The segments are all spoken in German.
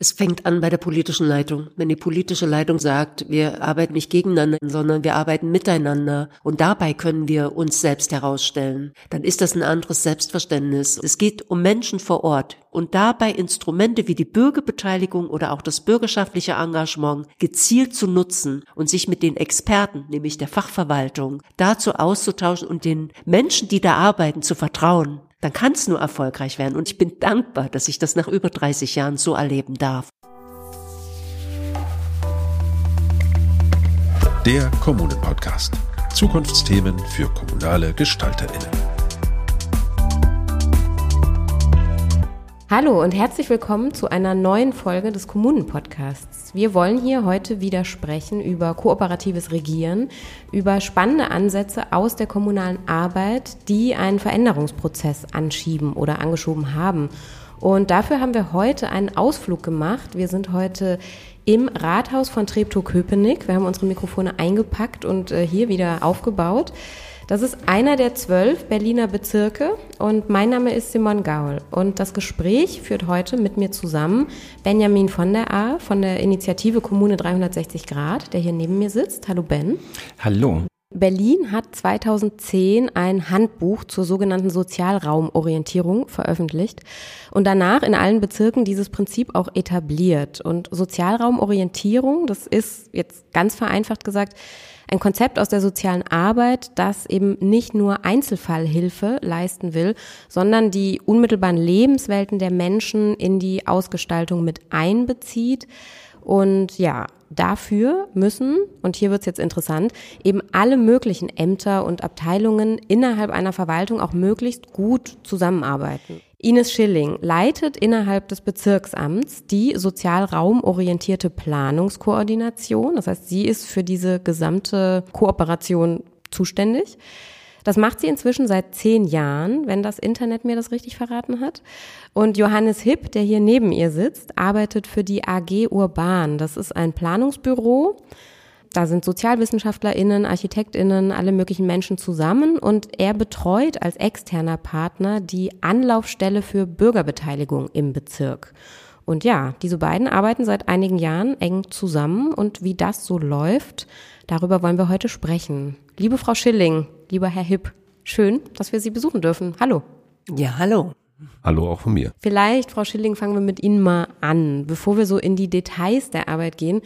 Es fängt an bei der politischen Leitung. Wenn die politische Leitung sagt, wir arbeiten nicht gegeneinander, sondern wir arbeiten miteinander und dabei können wir uns selbst herausstellen, dann ist das ein anderes Selbstverständnis. Es geht um Menschen vor Ort und dabei Instrumente wie die Bürgerbeteiligung oder auch das bürgerschaftliche Engagement gezielt zu nutzen und sich mit den Experten, nämlich der Fachverwaltung, dazu auszutauschen und den Menschen, die da arbeiten, zu vertrauen dann kann es nur erfolgreich werden. Und ich bin dankbar, dass ich das nach über 30 Jahren so erleben darf. Der Kommunen-Podcast. Zukunftsthemen für kommunale GestalterInnen. Hallo und herzlich willkommen zu einer neuen Folge des Kommunen-Podcasts. Wir wollen hier heute wieder sprechen über kooperatives Regieren, über spannende Ansätze aus der kommunalen Arbeit, die einen Veränderungsprozess anschieben oder angeschoben haben. Und dafür haben wir heute einen Ausflug gemacht. Wir sind heute im Rathaus von Treptow-Köpenick. Wir haben unsere Mikrofone eingepackt und äh, hier wieder aufgebaut. Das ist einer der zwölf Berliner Bezirke und mein Name ist Simon Gaul. Und das Gespräch führt heute mit mir zusammen Benjamin von der A von der Initiative Kommune 360 Grad, der hier neben mir sitzt. Hallo Ben. Hallo. Berlin hat 2010 ein Handbuch zur sogenannten Sozialraumorientierung veröffentlicht und danach in allen Bezirken dieses Prinzip auch etabliert. Und Sozialraumorientierung, das ist jetzt ganz vereinfacht gesagt, ein Konzept aus der sozialen Arbeit, das eben nicht nur Einzelfallhilfe leisten will, sondern die unmittelbaren Lebenswelten der Menschen in die Ausgestaltung mit einbezieht. Und ja, dafür müssen, und hier wird's jetzt interessant, eben alle möglichen Ämter und Abteilungen innerhalb einer Verwaltung auch möglichst gut zusammenarbeiten. Ines Schilling leitet innerhalb des Bezirksamts die sozialraumorientierte Planungskoordination. Das heißt, sie ist für diese gesamte Kooperation zuständig. Das macht sie inzwischen seit zehn Jahren, wenn das Internet mir das richtig verraten hat. Und Johannes Hipp, der hier neben ihr sitzt, arbeitet für die AG Urban. Das ist ein Planungsbüro, da sind SozialwissenschaftlerInnen, ArchitektInnen, alle möglichen Menschen zusammen und er betreut als externer Partner die Anlaufstelle für Bürgerbeteiligung im Bezirk. Und ja, diese beiden arbeiten seit einigen Jahren eng zusammen und wie das so läuft, darüber wollen wir heute sprechen. Liebe Frau Schilling, lieber Herr Hipp, schön, dass wir Sie besuchen dürfen. Hallo. Ja, hallo. Hallo auch von mir. Vielleicht, Frau Schilling, fangen wir mit Ihnen mal an. Bevor wir so in die Details der Arbeit gehen,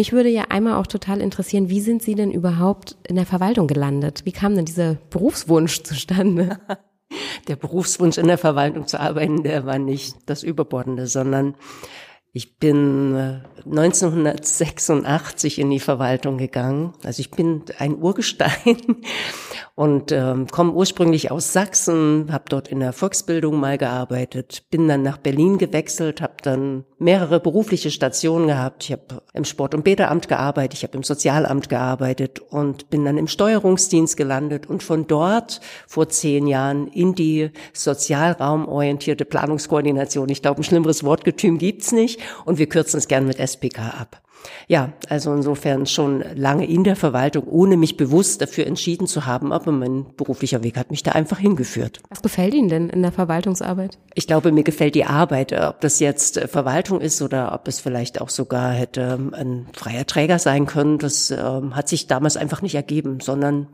mich würde ja einmal auch total interessieren, wie sind Sie denn überhaupt in der Verwaltung gelandet? Wie kam denn dieser Berufswunsch zustande? Der Berufswunsch in der Verwaltung zu arbeiten, der war nicht das Überbordende, sondern ich bin 1986 äh, in die Verwaltung gegangen. Also ich bin ein Urgestein und ähm, komme ursprünglich aus Sachsen, habe dort in der Volksbildung mal gearbeitet, bin dann nach Berlin gewechselt, habe dann mehrere berufliche Stationen gehabt. Ich habe im Sport- und Bäderamt gearbeitet, ich habe im Sozialamt gearbeitet und bin dann im Steuerungsdienst gelandet und von dort vor zehn Jahren in die sozialraumorientierte Planungskoordination. Ich glaube, ein schlimmeres Wortgetüm gibt's nicht und wir kürzen es gern mit SPK ab. Ja, also insofern schon lange in der Verwaltung, ohne mich bewusst dafür entschieden zu haben, aber mein beruflicher Weg hat mich da einfach hingeführt. Was gefällt Ihnen denn in der Verwaltungsarbeit? Ich glaube, mir gefällt die Arbeit, ob das jetzt äh, Verwaltung ist oder ob es vielleicht auch sogar hätte ähm, ein freier Träger sein können. Das ähm, hat sich damals einfach nicht ergeben, sondern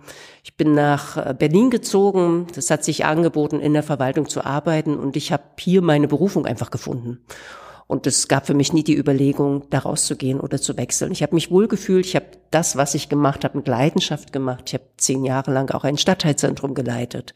ich bin nach äh, Berlin gezogen. Das hat sich angeboten, in der Verwaltung zu arbeiten und ich habe hier meine Berufung einfach gefunden. Und es gab für mich nie die Überlegung, da rauszugehen oder zu wechseln. Ich habe mich wohlgefühlt. Ich habe das, was ich gemacht habe, mit Leidenschaft gemacht. Ich habe zehn Jahre lang auch ein Stadtteilzentrum geleitet.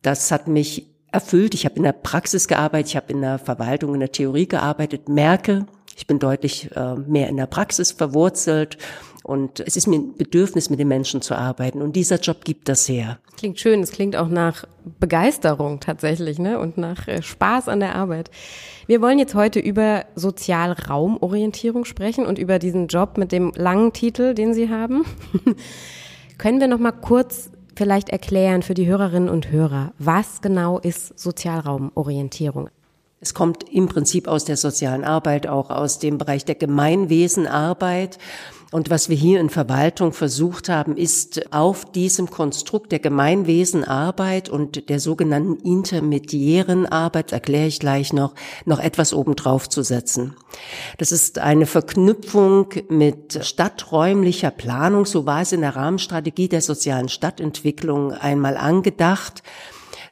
Das hat mich erfüllt. Ich habe in der Praxis gearbeitet, ich habe in der Verwaltung, in der Theorie gearbeitet, merke, ich bin deutlich äh, mehr in der Praxis verwurzelt und es ist mir ein Bedürfnis, mit den Menschen zu arbeiten. Und dieser Job gibt das her. Klingt schön. Es klingt auch nach Begeisterung tatsächlich, ne? Und nach äh, Spaß an der Arbeit. Wir wollen jetzt heute über Sozialraumorientierung sprechen und über diesen Job mit dem langen Titel, den Sie haben. Können wir noch mal kurz vielleicht erklären für die Hörerinnen und Hörer, was genau ist Sozialraumorientierung? Es kommt im Prinzip aus der sozialen Arbeit, auch aus dem Bereich der Gemeinwesenarbeit. Und was wir hier in Verwaltung versucht haben, ist auf diesem Konstrukt der Gemeinwesenarbeit und der sogenannten intermediären Arbeit, erkläre ich gleich noch, noch etwas obendrauf zu setzen. Das ist eine Verknüpfung mit stadträumlicher Planung, so war es in der Rahmenstrategie der sozialen Stadtentwicklung einmal angedacht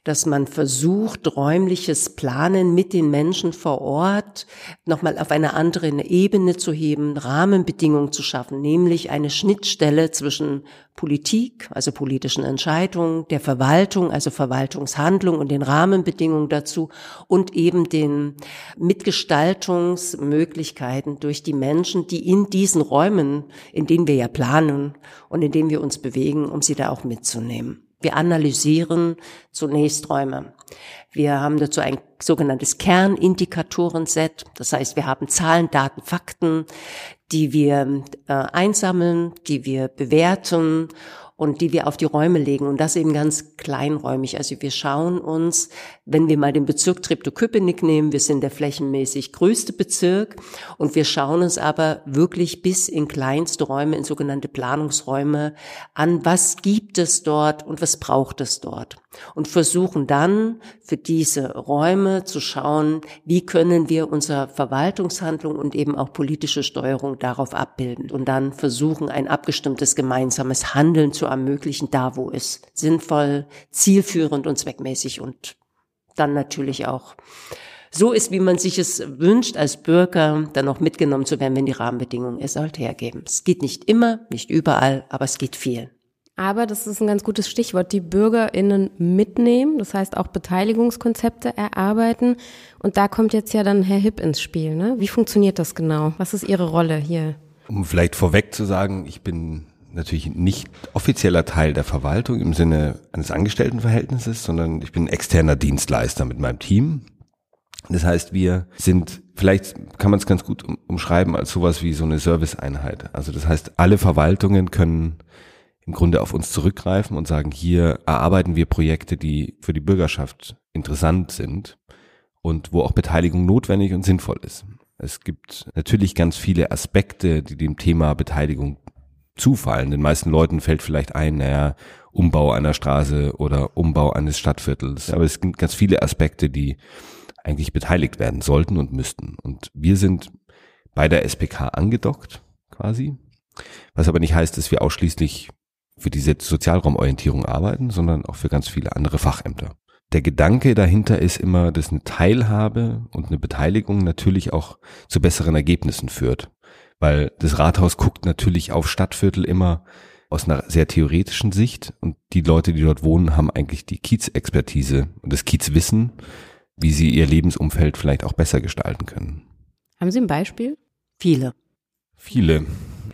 dass man versucht, räumliches Planen mit den Menschen vor Ort nochmal auf eine andere Ebene zu heben, Rahmenbedingungen zu schaffen, nämlich eine Schnittstelle zwischen Politik, also politischen Entscheidungen, der Verwaltung, also Verwaltungshandlung und den Rahmenbedingungen dazu und eben den Mitgestaltungsmöglichkeiten durch die Menschen, die in diesen Räumen, in denen wir ja planen und in denen wir uns bewegen, um sie da auch mitzunehmen. Wir analysieren zunächst Räume. Wir haben dazu ein sogenanntes Kernindikatoren-Set. Das heißt, wir haben Zahlen, Daten, Fakten, die wir äh, einsammeln, die wir bewerten und die wir auf die Räume legen. Und das eben ganz kleinräumig. Also wir schauen uns, wenn wir mal den Bezirk Treptow-Köpenick nehmen, wir sind der flächenmäßig größte Bezirk. Und wir schauen uns aber wirklich bis in kleinste Räume, in sogenannte Planungsräume an, was gibt es dort und was braucht es dort und versuchen dann für diese Räume zu schauen, wie können wir unsere Verwaltungshandlung und eben auch politische Steuerung darauf abbilden und dann versuchen, ein abgestimmtes gemeinsames Handeln zu ermöglichen, da wo es sinnvoll, zielführend und zweckmäßig und dann natürlich auch so ist, wie man sich es wünscht, als Bürger dann auch mitgenommen zu werden, wenn die Rahmenbedingungen es halt hergeben. Es geht nicht immer, nicht überall, aber es geht viel. Aber das ist ein ganz gutes Stichwort, die BürgerInnen mitnehmen, das heißt auch Beteiligungskonzepte erarbeiten. Und da kommt jetzt ja dann Herr Hipp ins Spiel. Ne? Wie funktioniert das genau? Was ist Ihre Rolle hier? Um vielleicht vorweg zu sagen, ich bin natürlich nicht offizieller Teil der Verwaltung im Sinne eines Angestelltenverhältnisses, sondern ich bin externer Dienstleister mit meinem Team. Das heißt, wir sind, vielleicht kann man es ganz gut umschreiben als sowas wie so eine Serviceeinheit. Also das heißt, alle Verwaltungen können im Grunde auf uns zurückgreifen und sagen, hier erarbeiten wir Projekte, die für die Bürgerschaft interessant sind und wo auch Beteiligung notwendig und sinnvoll ist. Es gibt natürlich ganz viele Aspekte, die dem Thema Beteiligung zufallen. Den meisten Leuten fällt vielleicht ein, naja, Umbau einer Straße oder Umbau eines Stadtviertels. Aber es gibt ganz viele Aspekte, die eigentlich beteiligt werden sollten und müssten. Und wir sind bei der SPK angedockt, quasi. Was aber nicht heißt, dass wir ausschließlich für diese Sozialraumorientierung arbeiten, sondern auch für ganz viele andere Fachämter. Der Gedanke dahinter ist immer, dass eine Teilhabe und eine Beteiligung natürlich auch zu besseren Ergebnissen führt. Weil das Rathaus guckt natürlich auf Stadtviertel immer aus einer sehr theoretischen Sicht und die Leute, die dort wohnen, haben eigentlich die Kiezexpertise und das Kiezwissen, wie sie ihr Lebensumfeld vielleicht auch besser gestalten können. Haben Sie ein Beispiel? Viele. Viele.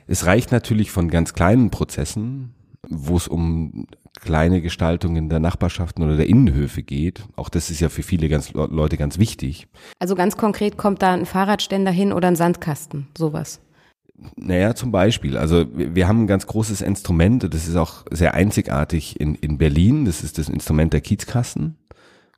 Es reicht natürlich von ganz kleinen Prozessen, wo es um kleine Gestaltungen der Nachbarschaften oder der Innenhöfe geht. Auch das ist ja für viele ganz, Leute ganz wichtig. Also ganz konkret kommt da ein Fahrradständer hin oder ein Sandkasten, sowas. Naja, zum Beispiel. Also wir haben ein ganz großes Instrument, das ist auch sehr einzigartig in, in Berlin. Das ist das Instrument der Kiezkassen,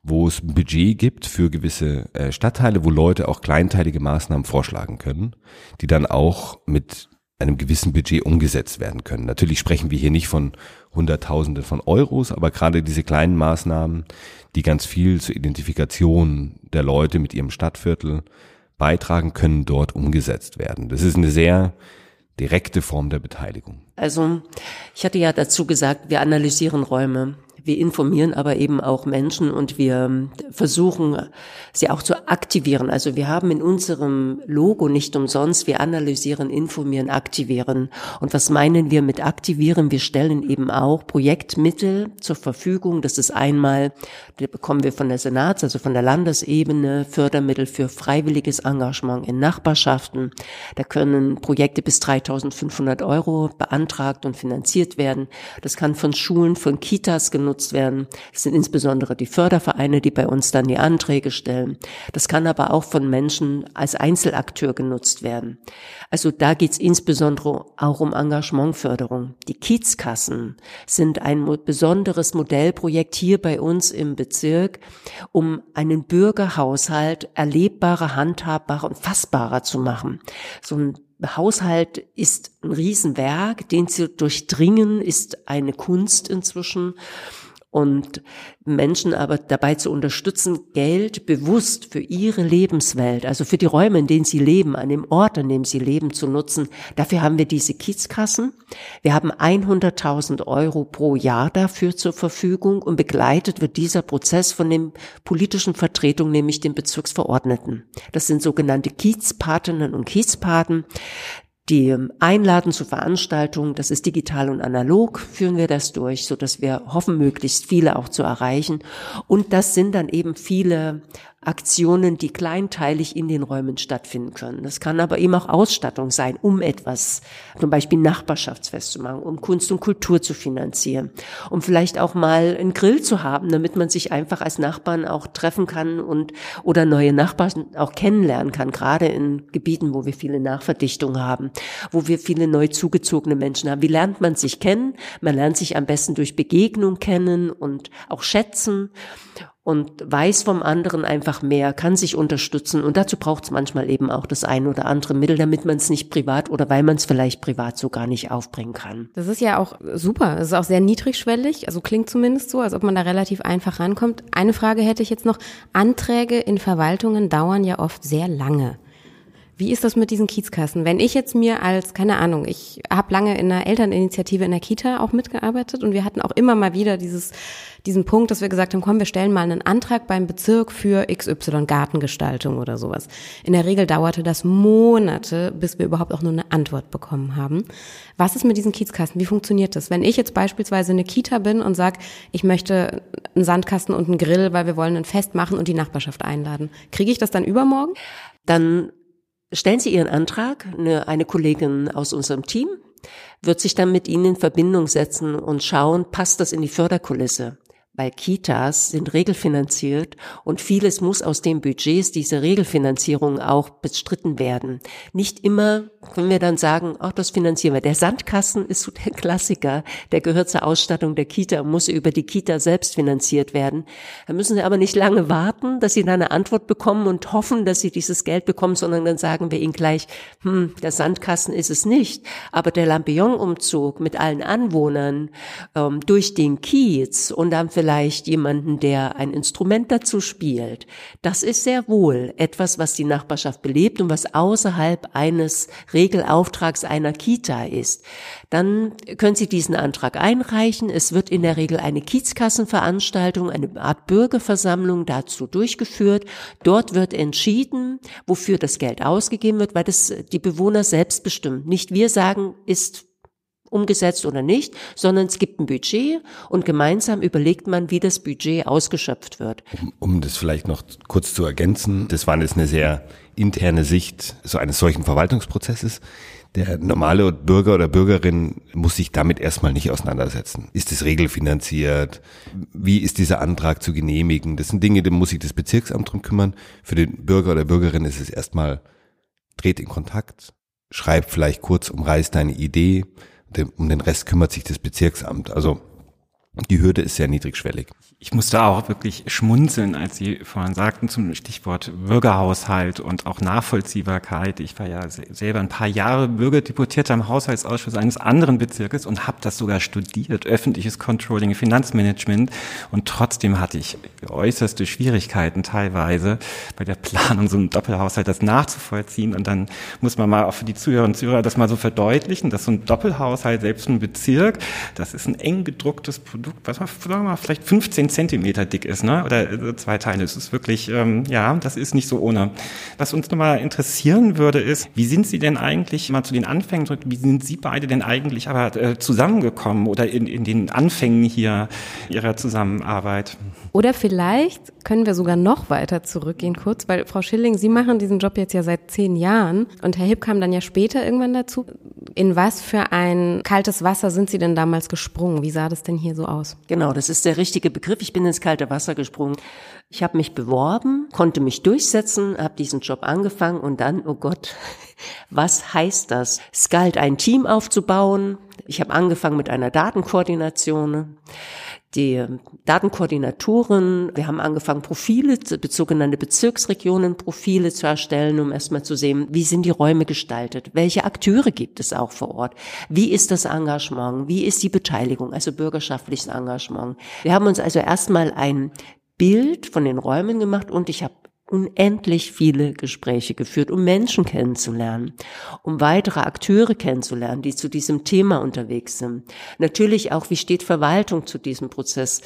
wo es ein Budget gibt für gewisse äh, Stadtteile, wo Leute auch kleinteilige Maßnahmen vorschlagen können, die dann auch mit einem gewissen Budget umgesetzt werden können. Natürlich sprechen wir hier nicht von Hunderttausende von Euros, aber gerade diese kleinen Maßnahmen, die ganz viel zur Identifikation der Leute mit ihrem Stadtviertel beitragen, können dort umgesetzt werden. Das ist eine sehr direkte Form der Beteiligung. Also ich hatte ja dazu gesagt, wir analysieren Räume. Wir informieren aber eben auch Menschen und wir versuchen, sie auch zu aktivieren. Also wir haben in unserem Logo nicht umsonst, wir analysieren, informieren, aktivieren. Und was meinen wir mit aktivieren? Wir stellen eben auch Projektmittel zur Verfügung. Das ist einmal, da bekommen wir von der Senats, also von der Landesebene, Fördermittel für freiwilliges Engagement in Nachbarschaften. Da können Projekte bis 3500 Euro beantragt und finanziert werden. Das kann von Schulen, von Kitas genutzt genutzt werden. Das sind insbesondere die Fördervereine, die bei uns dann die Anträge stellen. Das kann aber auch von Menschen als Einzelakteur genutzt werden. Also da geht es insbesondere auch um Engagementförderung. Die Kiezkassen sind ein besonderes Modellprojekt hier bei uns im Bezirk, um einen Bürgerhaushalt erlebbarer, handhabbarer und fassbarer zu machen. So ein Haushalt ist ein Riesenwerk, den zu durchdringen ist eine Kunst inzwischen und Menschen aber dabei zu unterstützen, Geld bewusst für ihre Lebenswelt, also für die Räume, in denen sie leben, an dem Ort, an dem sie leben, zu nutzen. Dafür haben wir diese Kiezkassen. Wir haben 100.000 Euro pro Jahr dafür zur Verfügung und begleitet wird dieser Prozess von den politischen Vertretungen, nämlich den Bezirksverordneten. Das sind sogenannte Kiezpatinnen und Kiezpaten die einladen zu Veranstaltungen, das ist digital und analog, führen wir das durch, so dass wir hoffen, möglichst viele auch zu erreichen. Und das sind dann eben viele Aktionen, die kleinteilig in den Räumen stattfinden können. Das kann aber eben auch Ausstattung sein, um etwas, zum Beispiel Nachbarschaftsfest zu machen, um Kunst und Kultur zu finanzieren, um vielleicht auch mal einen Grill zu haben, damit man sich einfach als Nachbarn auch treffen kann und oder neue Nachbarn auch kennenlernen kann, gerade in Gebieten, wo wir viele Nachverdichtungen haben, wo wir viele neu zugezogene Menschen haben. Wie lernt man sich kennen? Man lernt sich am besten durch Begegnung kennen und auch schätzen und weiß vom anderen einfach mehr, kann sich unterstützen und dazu braucht es manchmal eben auch das ein oder andere Mittel, damit man es nicht privat oder weil man es vielleicht privat so gar nicht aufbringen kann. Das ist ja auch super, es ist auch sehr niedrigschwellig, also klingt zumindest so, als ob man da relativ einfach rankommt. Eine Frage hätte ich jetzt noch, Anträge in Verwaltungen dauern ja oft sehr lange. Wie ist das mit diesen Kiezkassen? Wenn ich jetzt mir als, keine Ahnung, ich habe lange in einer Elterninitiative in der Kita auch mitgearbeitet und wir hatten auch immer mal wieder dieses, diesen Punkt, dass wir gesagt haben, komm, wir stellen mal einen Antrag beim Bezirk für XY Gartengestaltung oder sowas. In der Regel dauerte das Monate, bis wir überhaupt auch nur eine Antwort bekommen haben. Was ist mit diesen Kiezkassen? Wie funktioniert das? Wenn ich jetzt beispielsweise eine Kita bin und sage, ich möchte einen Sandkasten und einen Grill, weil wir wollen ein Fest machen und die Nachbarschaft einladen, kriege ich das dann übermorgen? Dann Stellen Sie Ihren Antrag, eine, eine Kollegin aus unserem Team wird sich dann mit Ihnen in Verbindung setzen und schauen, passt das in die Förderkulisse? Weil Kitas sind regelfinanziert und vieles muss aus den Budgets dieser Regelfinanzierung auch bestritten werden. Nicht immer können wir dann sagen, ach, das finanzieren wir. Der Sandkasten ist so der Klassiker, der gehört zur Ausstattung der Kita, muss über die Kita selbst finanziert werden. Da müssen Sie aber nicht lange warten, dass Sie dann eine Antwort bekommen und hoffen, dass Sie dieses Geld bekommen, sondern dann sagen wir Ihnen gleich, hm, der Sandkasten ist es nicht, aber der Lampion-Umzug mit allen Anwohnern ähm, durch den Kiez und dann vielleicht jemanden, der ein Instrument dazu spielt. Das ist sehr wohl etwas, was die Nachbarschaft belebt und was außerhalb eines Regelauftrags einer Kita ist. Dann können Sie diesen Antrag einreichen. Es wird in der Regel eine Kiezkassenveranstaltung, eine Art Bürgerversammlung dazu durchgeführt. Dort wird entschieden, wofür das Geld ausgegeben wird, weil das die Bewohner selbst bestimmen. Nicht wir sagen, ist umgesetzt oder nicht, sondern es gibt ein Budget und gemeinsam überlegt man, wie das Budget ausgeschöpft wird. Um, um das vielleicht noch kurz zu ergänzen, das war jetzt eine sehr interne Sicht so eines solchen Verwaltungsprozesses. Der normale Bürger oder Bürgerin muss sich damit erstmal nicht auseinandersetzen. Ist es regelfinanziert? Wie ist dieser Antrag zu genehmigen? Das sind Dinge, da muss sich das Bezirksamt drum kümmern. Für den Bürger oder Bürgerin ist es erstmal, dreht in Kontakt, schreibt vielleicht kurz, umreißt deine Idee, um den Rest kümmert sich das Bezirksamt. Also die Hürde ist sehr niedrigschwellig. Ich musste auch wirklich schmunzeln, als Sie vorhin sagten zum Stichwort Bürgerhaushalt und auch Nachvollziehbarkeit. Ich war ja selber ein paar Jahre Bürgerdeputierter im Haushaltsausschuss eines anderen Bezirkes und habe das sogar studiert, öffentliches Controlling, Finanzmanagement. Und trotzdem hatte ich äußerste Schwierigkeiten teilweise bei der Planung so einem Doppelhaushalt das nachzuvollziehen. Und dann muss man mal auch für die Zuhörerinnen und Zuhörer das mal so verdeutlichen, dass so ein Doppelhaushalt, selbst ein Bezirk, das ist ein eng gedrucktes Produkt, was man, sagen mal, vielleicht 15 Zentimeter dick ist, ne? oder äh, zwei Teile. Es ist wirklich, ähm, ja, das ist nicht so ohne. Was uns nochmal interessieren würde, ist, wie sind Sie denn eigentlich, mal zu den Anfängen zurück, wie sind Sie beide denn eigentlich aber äh, zusammengekommen oder in, in den Anfängen hier Ihrer Zusammenarbeit? Oder vielleicht können wir sogar noch weiter zurückgehen kurz, weil Frau Schilling, Sie machen diesen Job jetzt ja seit zehn Jahren und Herr Hipp kam dann ja später irgendwann dazu. In was für ein kaltes Wasser sind Sie denn damals gesprungen? Wie sah das denn hier so aus? Genau, das ist der richtige Begriff. Ich bin ins kalte Wasser gesprungen. Ich habe mich beworben, konnte mich durchsetzen, habe diesen Job angefangen und dann, oh Gott, was heißt das? Es galt, ein Team aufzubauen. Ich habe angefangen mit einer Datenkoordination die Datenkoordinatoren. Wir haben angefangen, Profile, sogenannte Bezirksregionenprofile zu erstellen, um erstmal zu sehen, wie sind die Räume gestaltet? Welche Akteure gibt es auch vor Ort? Wie ist das Engagement? Wie ist die Beteiligung? Also bürgerschaftliches Engagement. Wir haben uns also erstmal ein Bild von den Räumen gemacht und ich habe unendlich viele Gespräche geführt, um Menschen kennenzulernen, um weitere Akteure kennenzulernen, die zu diesem Thema unterwegs sind. Natürlich auch, wie steht Verwaltung zu diesem Prozess?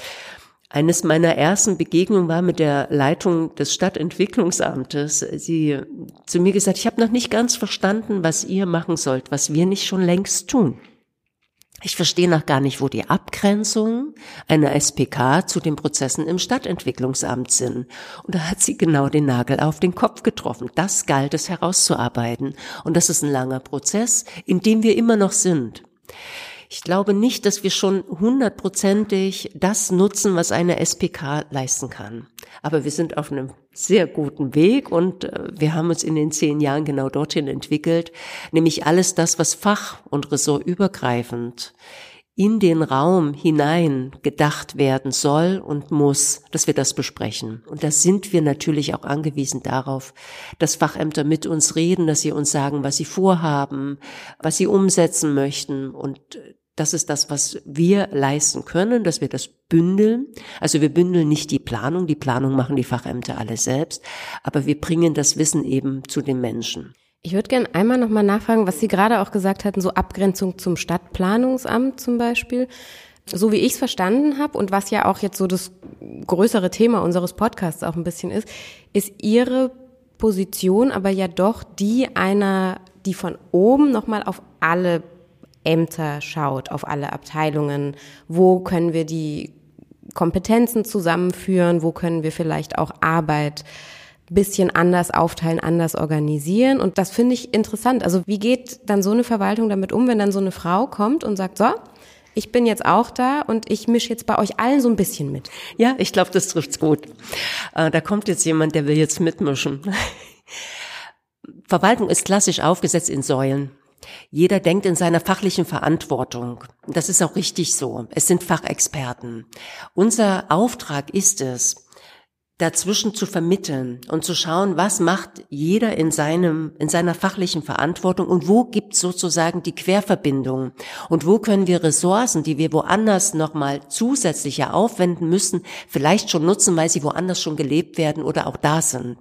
Eines meiner ersten Begegnungen war mit der Leitung des Stadtentwicklungsamtes. Sie zu mir gesagt, ich habe noch nicht ganz verstanden, was ihr machen sollt, was wir nicht schon längst tun. Ich verstehe noch gar nicht, wo die Abgrenzungen einer SPK zu den Prozessen im Stadtentwicklungsamt sind. Und da hat sie genau den Nagel auf den Kopf getroffen. Das galt es herauszuarbeiten. Und das ist ein langer Prozess, in dem wir immer noch sind. Ich glaube nicht, dass wir schon hundertprozentig das nutzen, was eine SPK leisten kann. Aber wir sind auf einem sehr guten Weg und äh, wir haben uns in den zehn Jahren genau dorthin entwickelt, nämlich alles das, was fach- und ressortübergreifend in den Raum hinein gedacht werden soll und muss, dass wir das besprechen. Und da sind wir natürlich auch angewiesen darauf, dass Fachämter mit uns reden, dass sie uns sagen, was sie vorhaben, was sie umsetzen möchten. Und das ist das, was wir leisten können, dass wir das bündeln. Also wir bündeln nicht die Planung, die Planung machen die Fachämter alle selbst, aber wir bringen das Wissen eben zu den Menschen. Ich würde gerne einmal nochmal nachfragen, was Sie gerade auch gesagt hatten, so Abgrenzung zum Stadtplanungsamt zum Beispiel. So wie ich es verstanden habe und was ja auch jetzt so das größere Thema unseres Podcasts auch ein bisschen ist, ist Ihre Position aber ja doch die einer, die von oben nochmal auf alle Ämter schaut, auf alle Abteilungen. Wo können wir die Kompetenzen zusammenführen? Wo können wir vielleicht auch Arbeit bisschen anders aufteilen, anders organisieren. Und das finde ich interessant. Also wie geht dann so eine Verwaltung damit um, wenn dann so eine Frau kommt und sagt, so, ich bin jetzt auch da und ich mische jetzt bei euch allen so ein bisschen mit. Ja, ich glaube, das trifft's gut. Äh, da kommt jetzt jemand, der will jetzt mitmischen. Verwaltung ist klassisch aufgesetzt in Säulen. Jeder denkt in seiner fachlichen Verantwortung. Das ist auch richtig so. Es sind Fachexperten. Unser Auftrag ist es, dazwischen zu vermitteln und zu schauen, was macht jeder in seinem, in seiner fachlichen Verantwortung und wo gibt sozusagen die Querverbindung und wo können wir Ressourcen, die wir woanders nochmal zusätzlicher aufwenden müssen, vielleicht schon nutzen, weil sie woanders schon gelebt werden oder auch da sind.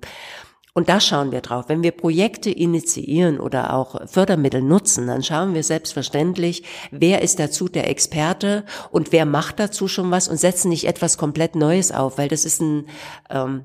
Und da schauen wir drauf. Wenn wir Projekte initiieren oder auch Fördermittel nutzen, dann schauen wir selbstverständlich, wer ist dazu der Experte und wer macht dazu schon was und setzen nicht etwas komplett Neues auf, weil das ist ein ähm,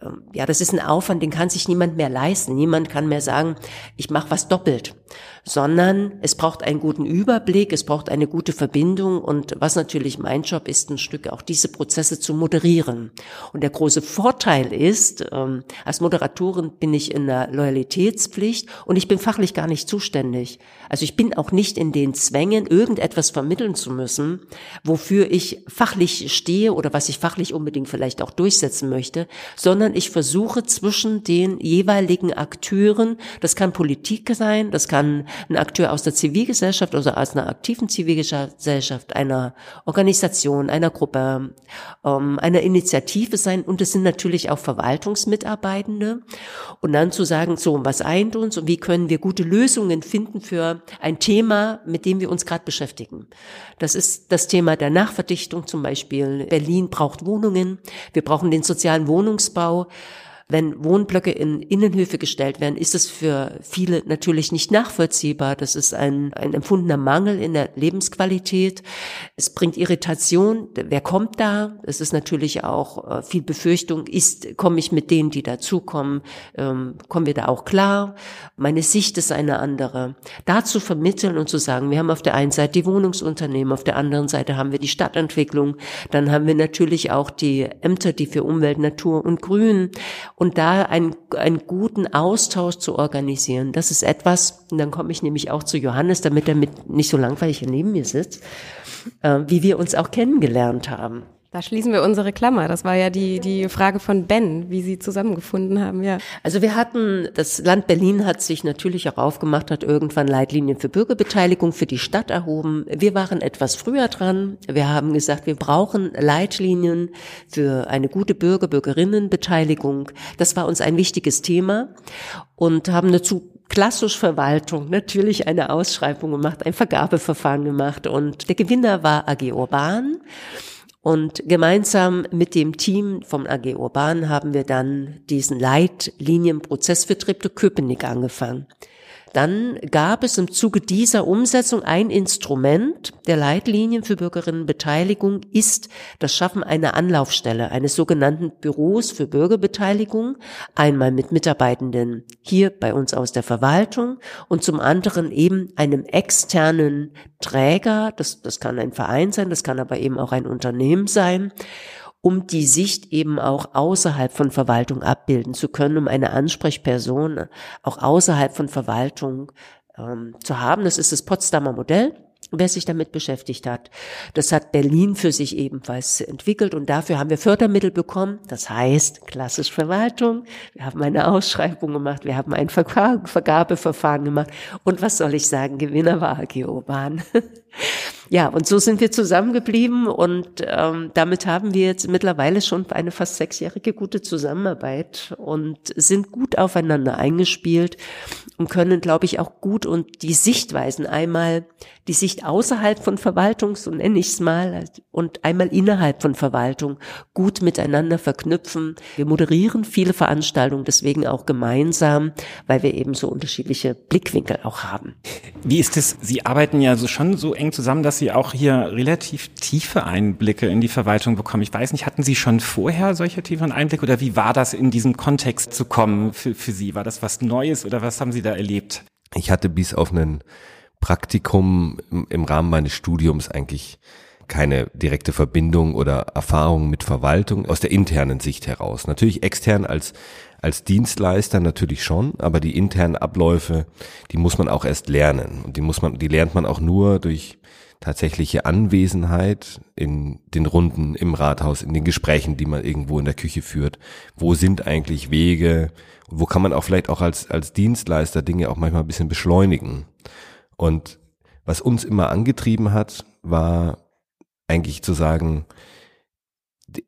ähm ja, das ist ein Aufwand, den kann sich niemand mehr leisten. Niemand kann mehr sagen, ich mache was doppelt sondern es braucht einen guten Überblick, es braucht eine gute Verbindung und was natürlich mein Job ist, ein Stück auch diese Prozesse zu moderieren. Und der große Vorteil ist, ähm, als Moderatorin bin ich in der Loyalitätspflicht und ich bin fachlich gar nicht zuständig. Also ich bin auch nicht in den Zwängen, irgendetwas vermitteln zu müssen, wofür ich fachlich stehe oder was ich fachlich unbedingt vielleicht auch durchsetzen möchte, sondern ich versuche zwischen den jeweiligen Akteuren, das kann Politik sein, das kann ein Akteur aus der Zivilgesellschaft, also aus einer aktiven Zivilgesellschaft, einer Organisation, einer Gruppe, ähm, einer Initiative sein. Und es sind natürlich auch Verwaltungsmitarbeitende. Und dann zu sagen, so, was eint uns und wie können wir gute Lösungen finden für ein Thema, mit dem wir uns gerade beschäftigen. Das ist das Thema der Nachverdichtung zum Beispiel. Berlin braucht Wohnungen. Wir brauchen den sozialen Wohnungsbau. Wenn Wohnblöcke in Innenhöfe gestellt werden, ist es für viele natürlich nicht nachvollziehbar. Das ist ein, ein empfundener Mangel in der Lebensqualität. Es bringt Irritation. Wer kommt da? Es ist natürlich auch äh, viel Befürchtung. Ist, komme ich mit denen, die dazukommen, ähm, kommen wir da auch klar? Meine Sicht ist eine andere. Da zu vermitteln und zu sagen, wir haben auf der einen Seite die Wohnungsunternehmen, auf der anderen Seite haben wir die Stadtentwicklung, dann haben wir natürlich auch die Ämter, die für Umwelt, Natur und Grün und da einen, einen guten Austausch zu organisieren. Das ist etwas, und dann komme ich nämlich auch zu Johannes, damit er mit nicht so langweilig neben mir sitzt, äh, wie wir uns auch kennengelernt haben. Da schließen wir unsere Klammer. Das war ja die, die Frage von Ben, wie Sie zusammengefunden haben, ja. Also wir hatten, das Land Berlin hat sich natürlich auch aufgemacht, hat irgendwann Leitlinien für Bürgerbeteiligung für die Stadt erhoben. Wir waren etwas früher dran. Wir haben gesagt, wir brauchen Leitlinien für eine gute Bürger, Bürgerinnenbeteiligung. Das war uns ein wichtiges Thema und haben dazu klassisch Verwaltung natürlich eine Ausschreibung gemacht, ein Vergabeverfahren gemacht und der Gewinner war AG Urban. Und gemeinsam mit dem Team vom AG Urban haben wir dann diesen Leitlinienprozess für Treptow-Köpenick angefangen. Dann gab es im Zuge dieser Umsetzung ein Instrument der Leitlinien für Bürgerinnenbeteiligung ist das Schaffen einer Anlaufstelle, eines sogenannten Büros für Bürgerbeteiligung, einmal mit Mitarbeitenden hier bei uns aus der Verwaltung und zum anderen eben einem externen Träger, das, das kann ein Verein sein, das kann aber eben auch ein Unternehmen sein, um die Sicht eben auch außerhalb von Verwaltung abbilden zu können, um eine Ansprechperson auch außerhalb von Verwaltung ähm, zu haben. Das ist das Potsdamer Modell wer sich damit beschäftigt hat. Das hat Berlin für sich ebenfalls entwickelt und dafür haben wir Fördermittel bekommen. Das heißt, klassisch Verwaltung. Wir haben eine Ausschreibung gemacht, wir haben ein Vergabeverfahren gemacht und was soll ich sagen, Gewinner war Urban. Ja, und so sind wir zusammengeblieben und ähm, damit haben wir jetzt mittlerweile schon eine fast sechsjährige gute Zusammenarbeit und sind gut aufeinander eingespielt und können, glaube ich, auch gut und die Sichtweisen einmal, die Sicht außerhalb von Verwaltung, so nenne ich es mal, und einmal innerhalb von Verwaltung gut miteinander verknüpfen. Wir moderieren viele Veranstaltungen deswegen auch gemeinsam, weil wir eben so unterschiedliche Blickwinkel auch haben. Wie ist es? Sie arbeiten ja so schon so eng zusammen, dass Sie auch hier relativ tiefe Einblicke in die Verwaltung bekommen. Ich weiß nicht, hatten Sie schon vorher solche tiefen Einblicke oder wie war das in diesen Kontext zu kommen für, für Sie? War das was Neues oder was haben Sie da erlebt? Ich hatte bis auf ein Praktikum im, im Rahmen meines Studiums eigentlich keine direkte Verbindung oder Erfahrung mit Verwaltung aus der internen Sicht heraus. Natürlich extern als als Dienstleister natürlich schon, aber die internen Abläufe, die muss man auch erst lernen und die muss man, die lernt man auch nur durch tatsächliche Anwesenheit in den Runden im Rathaus, in den Gesprächen, die man irgendwo in der Küche führt. Wo sind eigentlich Wege? Wo kann man auch vielleicht auch als, als Dienstleister Dinge auch manchmal ein bisschen beschleunigen? Und was uns immer angetrieben hat, war eigentlich zu sagen,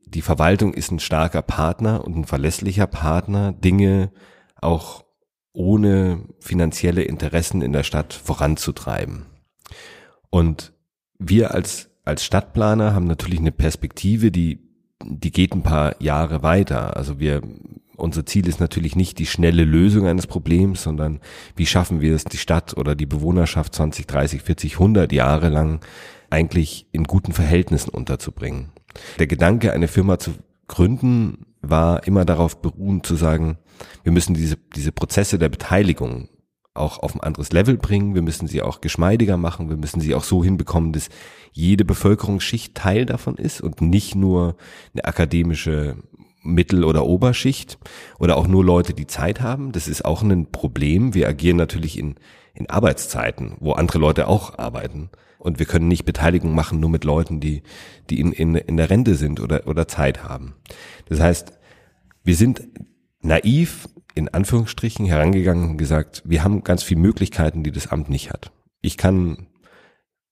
die Verwaltung ist ein starker Partner und ein verlässlicher Partner, Dinge auch ohne finanzielle Interessen in der Stadt voranzutreiben. Und wir als, als Stadtplaner haben natürlich eine Perspektive, die, die geht ein paar Jahre weiter. Also wir, unser Ziel ist natürlich nicht die schnelle Lösung eines Problems, sondern wie schaffen wir es, die Stadt oder die Bewohnerschaft 20, 30, 40, 100 Jahre lang eigentlich in guten Verhältnissen unterzubringen. Der Gedanke, eine Firma zu gründen, war immer darauf beruhen zu sagen, wir müssen diese, diese Prozesse der Beteiligung auch auf ein anderes Level bringen, wir müssen sie auch geschmeidiger machen, wir müssen sie auch so hinbekommen, dass jede Bevölkerungsschicht Teil davon ist und nicht nur eine akademische Mittel- oder Oberschicht oder auch nur Leute, die Zeit haben. Das ist auch ein Problem. Wir agieren natürlich in, in Arbeitszeiten, wo andere Leute auch arbeiten. Und wir können nicht Beteiligung machen nur mit Leuten, die, die in, in, in der Rente sind oder, oder Zeit haben. Das heißt, wir sind naiv in Anführungsstrichen herangegangen und gesagt, wir haben ganz viele Möglichkeiten, die das Amt nicht hat. Ich kann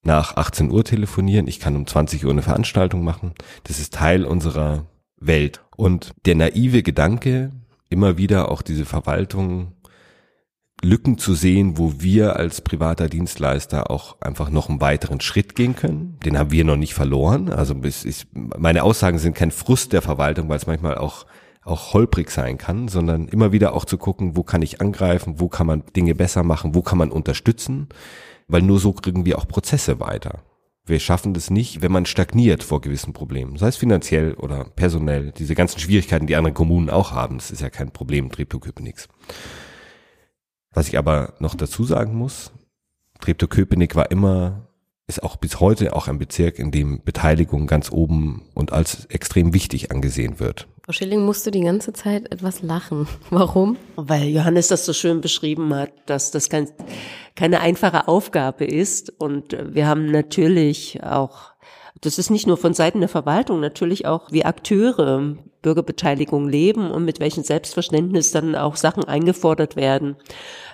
nach 18 Uhr telefonieren, ich kann um 20 Uhr eine Veranstaltung machen. Das ist Teil unserer Welt. Und der naive Gedanke, immer wieder auch diese Verwaltung Lücken zu sehen, wo wir als privater Dienstleister auch einfach noch einen weiteren Schritt gehen können. Den haben wir noch nicht verloren. Also ist, meine Aussagen sind kein Frust der Verwaltung, weil es manchmal auch auch holprig sein kann, sondern immer wieder auch zu gucken, wo kann ich angreifen, wo kann man Dinge besser machen, wo kann man unterstützen, weil nur so kriegen wir auch Prozesse weiter. Wir schaffen das nicht, wenn man stagniert vor gewissen Problemen, sei es finanziell oder personell, diese ganzen Schwierigkeiten, die andere Kommunen auch haben, das ist ja kein Problem, Treptow-Köpenick. Was ich aber noch dazu sagen muss, Treptow-Köpenick war immer ist auch bis heute auch ein Bezirk, in dem Beteiligung ganz oben und als extrem wichtig angesehen wird. Frau Schilling musste die ganze Zeit etwas lachen. Warum? Weil Johannes das so schön beschrieben hat, dass das kein, keine einfache Aufgabe ist. Und wir haben natürlich auch das ist nicht nur von Seiten der Verwaltung, natürlich auch wie Akteure Bürgerbeteiligung leben und mit welchem Selbstverständnis dann auch Sachen eingefordert werden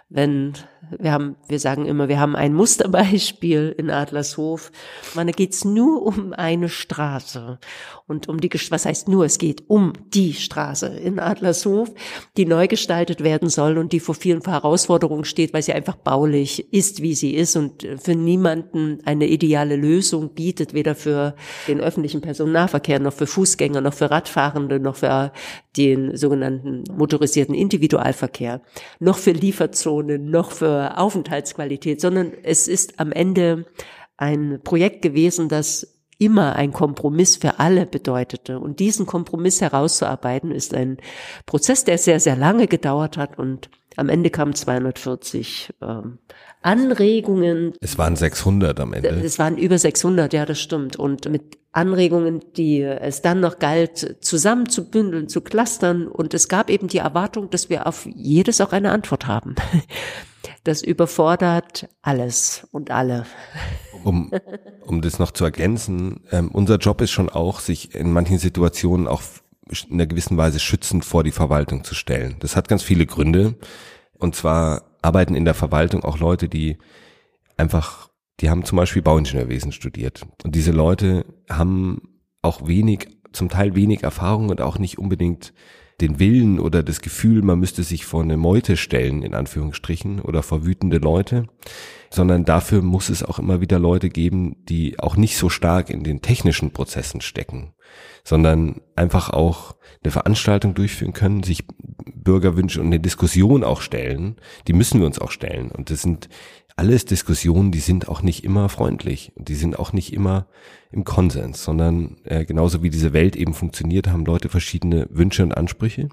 wenn wir haben, wir sagen immer, wir haben ein Musterbeispiel in Adlershof. Man, da geht's nur um eine Straße und um die, was heißt nur, es geht um die Straße in Adlershof, die neu gestaltet werden soll und die vor vielen Herausforderungen steht, weil sie einfach baulich ist, wie sie ist und für niemanden eine ideale Lösung bietet, weder für den öffentlichen Personennahverkehr noch für Fußgänger noch für Radfahrende noch für den sogenannten motorisierten Individualverkehr, noch für Lieferzonen, noch für Aufenthaltsqualität, sondern es ist am Ende ein Projekt gewesen, das immer ein Kompromiss für alle bedeutete. Und diesen Kompromiss herauszuarbeiten, ist ein Prozess, der sehr, sehr lange gedauert hat und am Ende kamen 240 ähm, Anregungen. Es waren 600 am Ende. Es waren über 600, ja, das stimmt. Und mit Anregungen, die es dann noch galt, zusammenzubündeln, zu clustern. Und es gab eben die Erwartung, dass wir auf jedes auch eine Antwort haben. Das überfordert alles und alle. Um, um das noch zu ergänzen, ähm, unser Job ist schon auch, sich in manchen Situationen auch in einer gewissen Weise schützend vor die Verwaltung zu stellen. Das hat ganz viele Gründe. Und zwar arbeiten in der Verwaltung auch Leute, die einfach, die haben zum Beispiel Bauingenieurwesen studiert. Und diese Leute haben auch wenig, zum Teil wenig Erfahrung und auch nicht unbedingt den Willen oder das Gefühl, man müsste sich vor eine Meute stellen, in Anführungsstrichen, oder vor wütende Leute, sondern dafür muss es auch immer wieder Leute geben, die auch nicht so stark in den technischen Prozessen stecken, sondern einfach auch eine Veranstaltung durchführen können, sich Bürgerwünsche und eine Diskussion auch stellen, die müssen wir uns auch stellen. Und das sind alles Diskussionen, die sind auch nicht immer freundlich und die sind auch nicht immer im Konsens, sondern äh, genauso wie diese Welt eben funktioniert, haben Leute verschiedene Wünsche und Ansprüche.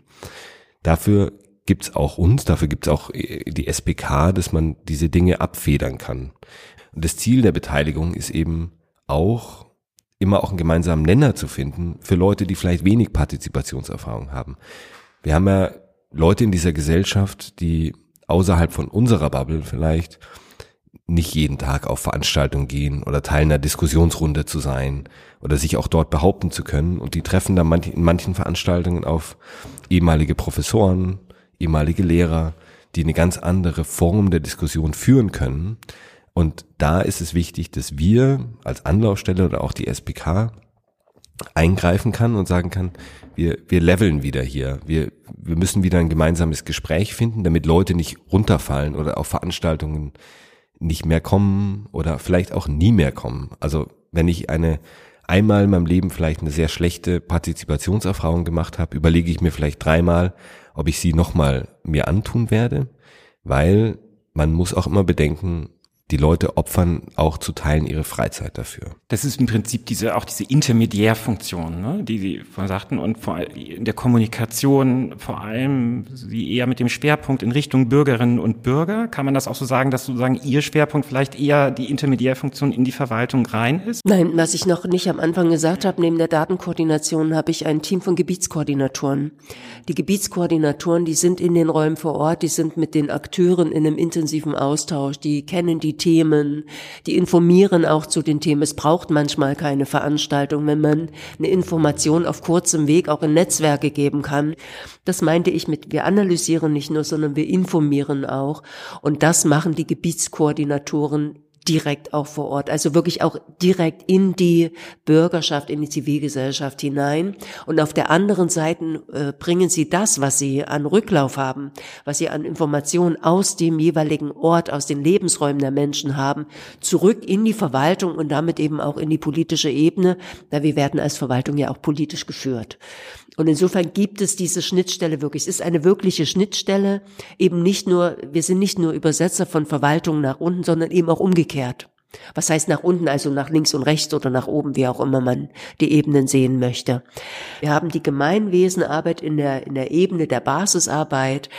Dafür gibt's auch uns, dafür gibt's auch äh, die SPK, dass man diese Dinge abfedern kann. Und das Ziel der Beteiligung ist eben auch, immer auch einen gemeinsamen Nenner zu finden für Leute, die vielleicht wenig Partizipationserfahrung haben. Wir haben ja Leute in dieser Gesellschaft, die außerhalb von unserer Bubble vielleicht nicht jeden Tag auf Veranstaltungen gehen oder Teil einer Diskussionsrunde zu sein oder sich auch dort behaupten zu können. Und die treffen dann in manchen Veranstaltungen auf ehemalige Professoren, ehemalige Lehrer, die eine ganz andere Form der Diskussion führen können. Und da ist es wichtig, dass wir als Anlaufstelle oder auch die SPK eingreifen kann und sagen kann, wir, wir leveln wieder hier. Wir, wir müssen wieder ein gemeinsames Gespräch finden, damit Leute nicht runterfallen oder auf Veranstaltungen nicht mehr kommen oder vielleicht auch nie mehr kommen. Also wenn ich eine einmal in meinem Leben vielleicht eine sehr schlechte Partizipationserfahrung gemacht habe, überlege ich mir vielleicht dreimal, ob ich sie nochmal mir antun werde, weil man muss auch immer bedenken, die Leute opfern auch zu Teilen ihre Freizeit dafür. Das ist im Prinzip diese, auch diese Intermediärfunktion, ne, die Sie vorhin sagten, und vor, in der Kommunikation vor allem Sie eher mit dem Schwerpunkt in Richtung Bürgerinnen und Bürger. Kann man das auch so sagen, dass sozusagen Ihr Schwerpunkt vielleicht eher die Intermediärfunktion in die Verwaltung rein ist? Nein, was ich noch nicht am Anfang gesagt habe, neben der Datenkoordination habe ich ein Team von Gebietskoordinatoren. Die Gebietskoordinatoren, die sind in den Räumen vor Ort, die sind mit den Akteuren in einem intensiven Austausch, die kennen die Themen, die informieren auch zu den Themen. Es braucht manchmal keine Veranstaltung, wenn man eine Information auf kurzem Weg auch in Netzwerke geben kann. Das meinte ich mit, wir analysieren nicht nur, sondern wir informieren auch. Und das machen die Gebietskoordinatoren direkt auch vor Ort, also wirklich auch direkt in die Bürgerschaft, in die Zivilgesellschaft hinein. Und auf der anderen Seite äh, bringen sie das, was sie an Rücklauf haben, was sie an Informationen aus dem jeweiligen Ort, aus den Lebensräumen der Menschen haben, zurück in die Verwaltung und damit eben auch in die politische Ebene, da wir werden als Verwaltung ja auch politisch geführt. Und insofern gibt es diese Schnittstelle wirklich. Es ist eine wirkliche Schnittstelle, eben nicht nur, wir sind nicht nur Übersetzer von Verwaltung nach unten, sondern eben auch umgekehrt. Was heißt nach unten, also nach links und rechts oder nach oben, wie auch immer man die Ebenen sehen möchte. Wir haben die Gemeinwesenarbeit in der, in der Ebene der Basisarbeit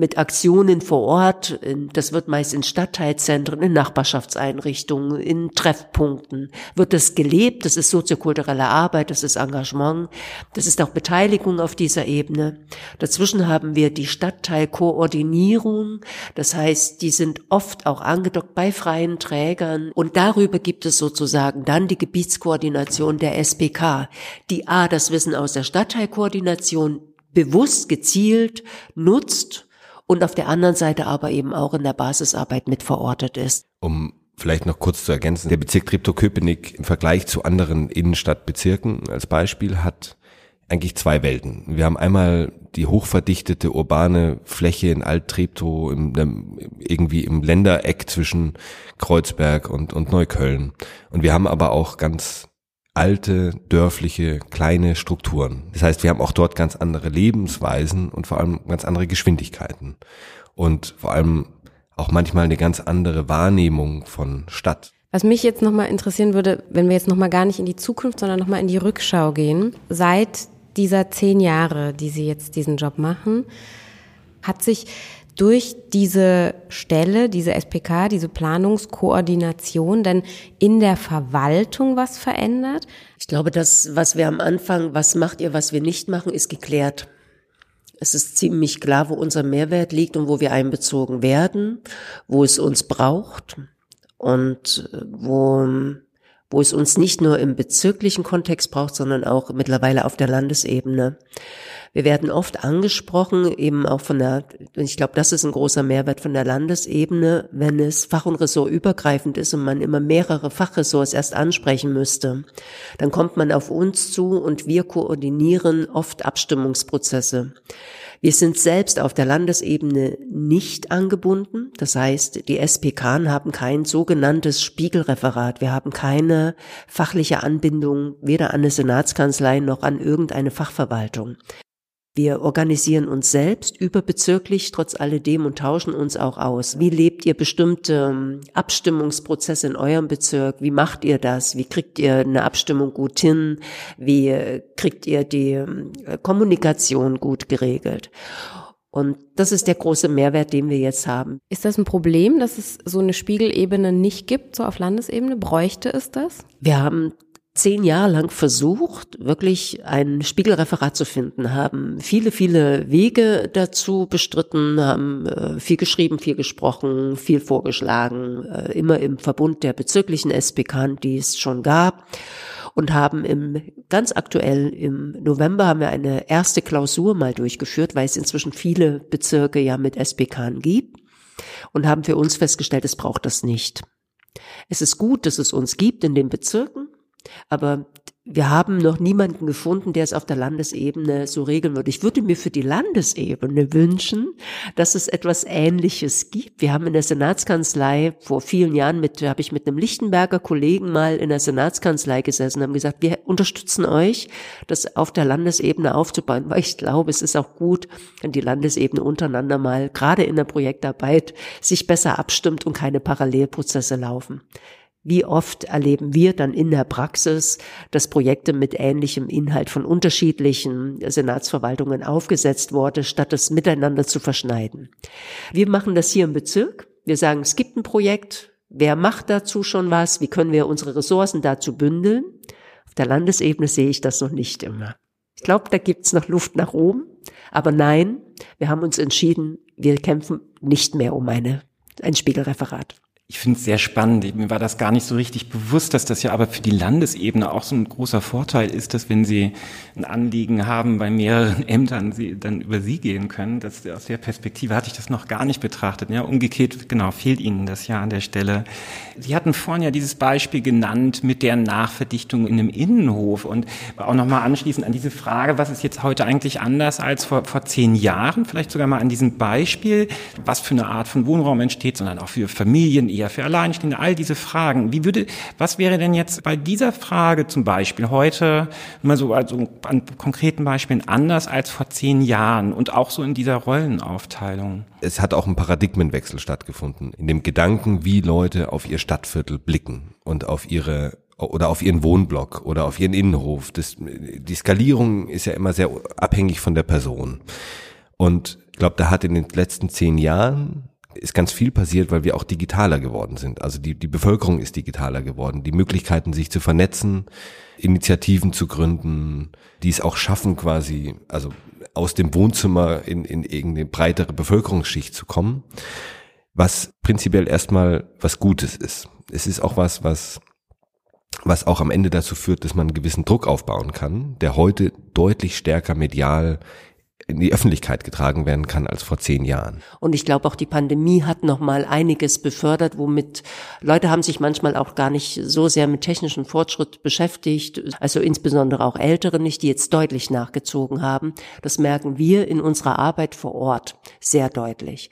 mit Aktionen vor Ort. Das wird meist in Stadtteilzentren, in Nachbarschaftseinrichtungen, in Treffpunkten. Wird das gelebt? Das ist soziokulturelle Arbeit, das ist Engagement, das ist auch Beteiligung auf dieser Ebene. Dazwischen haben wir die Stadtteilkoordinierung. Das heißt, die sind oft auch angedockt bei freien Trägern. Und darüber gibt es sozusagen dann die Gebietskoordination der SPK, die A, das Wissen aus der Stadtteilkoordination bewusst gezielt nutzt und auf der anderen Seite aber eben auch in der Basisarbeit mit verortet ist. Um vielleicht noch kurz zu ergänzen, der Bezirk Treptow-Köpenick im Vergleich zu anderen Innenstadtbezirken als Beispiel hat eigentlich zwei Welten. Wir haben einmal die hochverdichtete urbane Fläche in Alt-Treptow, irgendwie im Ländereck zwischen Kreuzberg und, und Neukölln. Und wir haben aber auch ganz alte, dörfliche, kleine Strukturen. Das heißt, wir haben auch dort ganz andere Lebensweisen und vor allem ganz andere Geschwindigkeiten. Und vor allem auch manchmal eine ganz andere Wahrnehmung von Stadt. Was mich jetzt nochmal interessieren würde, wenn wir jetzt nochmal gar nicht in die Zukunft, sondern nochmal in die Rückschau gehen. Seit dieser zehn Jahre, die Sie jetzt diesen Job machen, hat sich durch diese Stelle, diese SPK, diese Planungskoordination denn in der Verwaltung was verändert? Ich glaube, das, was wir am Anfang, was macht ihr, was wir nicht machen, ist geklärt. Es ist ziemlich klar, wo unser Mehrwert liegt und wo wir einbezogen werden, wo es uns braucht und äh, wo, wo es uns nicht nur im bezirklichen Kontext braucht, sondern auch mittlerweile auf der Landesebene. Wir werden oft angesprochen, eben auch von der, ich glaube, das ist ein großer Mehrwert von der Landesebene, wenn es fach- und ressortübergreifend ist und man immer mehrere Fachressorts erst ansprechen müsste. Dann kommt man auf uns zu und wir koordinieren oft Abstimmungsprozesse. Wir sind selbst auf der Landesebene nicht angebunden. Das heißt, die SPK haben kein sogenanntes Spiegelreferat. Wir haben keine fachliche Anbindung weder an eine Senatskanzlei noch an irgendeine Fachverwaltung. Wir organisieren uns selbst überbezirklich trotz alledem und tauschen uns auch aus. Wie lebt ihr bestimmte ähm, Abstimmungsprozesse in eurem Bezirk? Wie macht ihr das? Wie kriegt ihr eine Abstimmung gut hin? Wie äh, kriegt ihr die ähm, Kommunikation gut geregelt? Und das ist der große Mehrwert, den wir jetzt haben. Ist das ein Problem, dass es so eine Spiegelebene nicht gibt, so auf Landesebene? Bräuchte es das? Wir haben zehn Jahre lang versucht, wirklich ein Spiegelreferat zu finden, haben viele, viele Wege dazu bestritten, haben äh, viel geschrieben, viel gesprochen, viel vorgeschlagen, äh, immer im Verbund der bezirklichen SPK, die es schon gab und haben im ganz aktuell im November haben wir eine erste Klausur mal durchgeführt, weil es inzwischen viele Bezirke ja mit SPK gibt und haben für uns festgestellt, es braucht das nicht. Es ist gut, dass es uns gibt in den Bezirken. Aber wir haben noch niemanden gefunden, der es auf der Landesebene so regeln würde. Ich würde mir für die Landesebene wünschen, dass es etwas Ähnliches gibt. Wir haben in der Senatskanzlei vor vielen Jahren mit, habe ich mit einem Lichtenberger Kollegen mal in der Senatskanzlei gesessen, haben gesagt, wir unterstützen euch, das auf der Landesebene aufzubauen, weil ich glaube, es ist auch gut, wenn die Landesebene untereinander mal, gerade in der Projektarbeit, sich besser abstimmt und keine Parallelprozesse laufen. Wie oft erleben wir dann in der Praxis, dass Projekte mit ähnlichem Inhalt von unterschiedlichen Senatsverwaltungen aufgesetzt wurde, statt es miteinander zu verschneiden? Wir machen das hier im Bezirk. Wir sagen, es gibt ein Projekt. Wer macht dazu schon was? Wie können wir unsere Ressourcen dazu bündeln? Auf der Landesebene sehe ich das noch nicht immer. Ich glaube, da gibt's noch Luft nach oben. Aber nein, wir haben uns entschieden, wir kämpfen nicht mehr um eine, ein Spiegelreferat. Ich finde es sehr spannend. Mir war das gar nicht so richtig bewusst, dass das ja aber für die Landesebene auch so ein großer Vorteil ist, dass wenn Sie ein Anliegen haben bei mehreren Ämtern, Sie dann über Sie gehen können. Das, aus der Perspektive hatte ich das noch gar nicht betrachtet. Ja, umgekehrt, genau, fehlt Ihnen das ja an der Stelle. Sie hatten vorhin ja dieses Beispiel genannt mit der Nachverdichtung in einem Innenhof und auch nochmal anschließend an diese Frage, was ist jetzt heute eigentlich anders als vor, vor zehn Jahren? Vielleicht sogar mal an diesem Beispiel, was für eine Art von Wohnraum entsteht, sondern auch für Familien, eher für Alleinstehende, all diese Fragen. Wie würde, was wäre denn jetzt bei dieser Frage zum Beispiel heute mal so also an konkreten Beispielen anders als vor zehn Jahren und auch so in dieser Rollenaufteilung? Es hat auch ein Paradigmenwechsel stattgefunden in dem Gedanken, wie Leute auf ihr Stadtviertel blicken und auf ihre oder auf ihren Wohnblock oder auf ihren Innenhof. Das, die Skalierung ist ja immer sehr abhängig von der Person. Und ich glaube, da hat in den letzten zehn Jahren ist ganz viel passiert, weil wir auch digitaler geworden sind. Also die, die Bevölkerung ist digitaler geworden. Die Möglichkeiten, sich zu vernetzen, Initiativen zu gründen, die es auch schaffen, quasi, also aus dem Wohnzimmer in, in irgendeine breitere Bevölkerungsschicht zu kommen, was prinzipiell erstmal was Gutes ist. Es ist auch was, was was auch am Ende dazu führt, dass man einen gewissen Druck aufbauen kann, der heute deutlich stärker medial in die Öffentlichkeit getragen werden kann als vor zehn Jahren. Und ich glaube auch die Pandemie hat noch mal einiges befördert, womit Leute haben sich manchmal auch gar nicht so sehr mit technischem Fortschritt beschäftigt, also insbesondere auch Ältere nicht, die jetzt deutlich nachgezogen haben. Das merken wir in unserer Arbeit vor Ort sehr deutlich.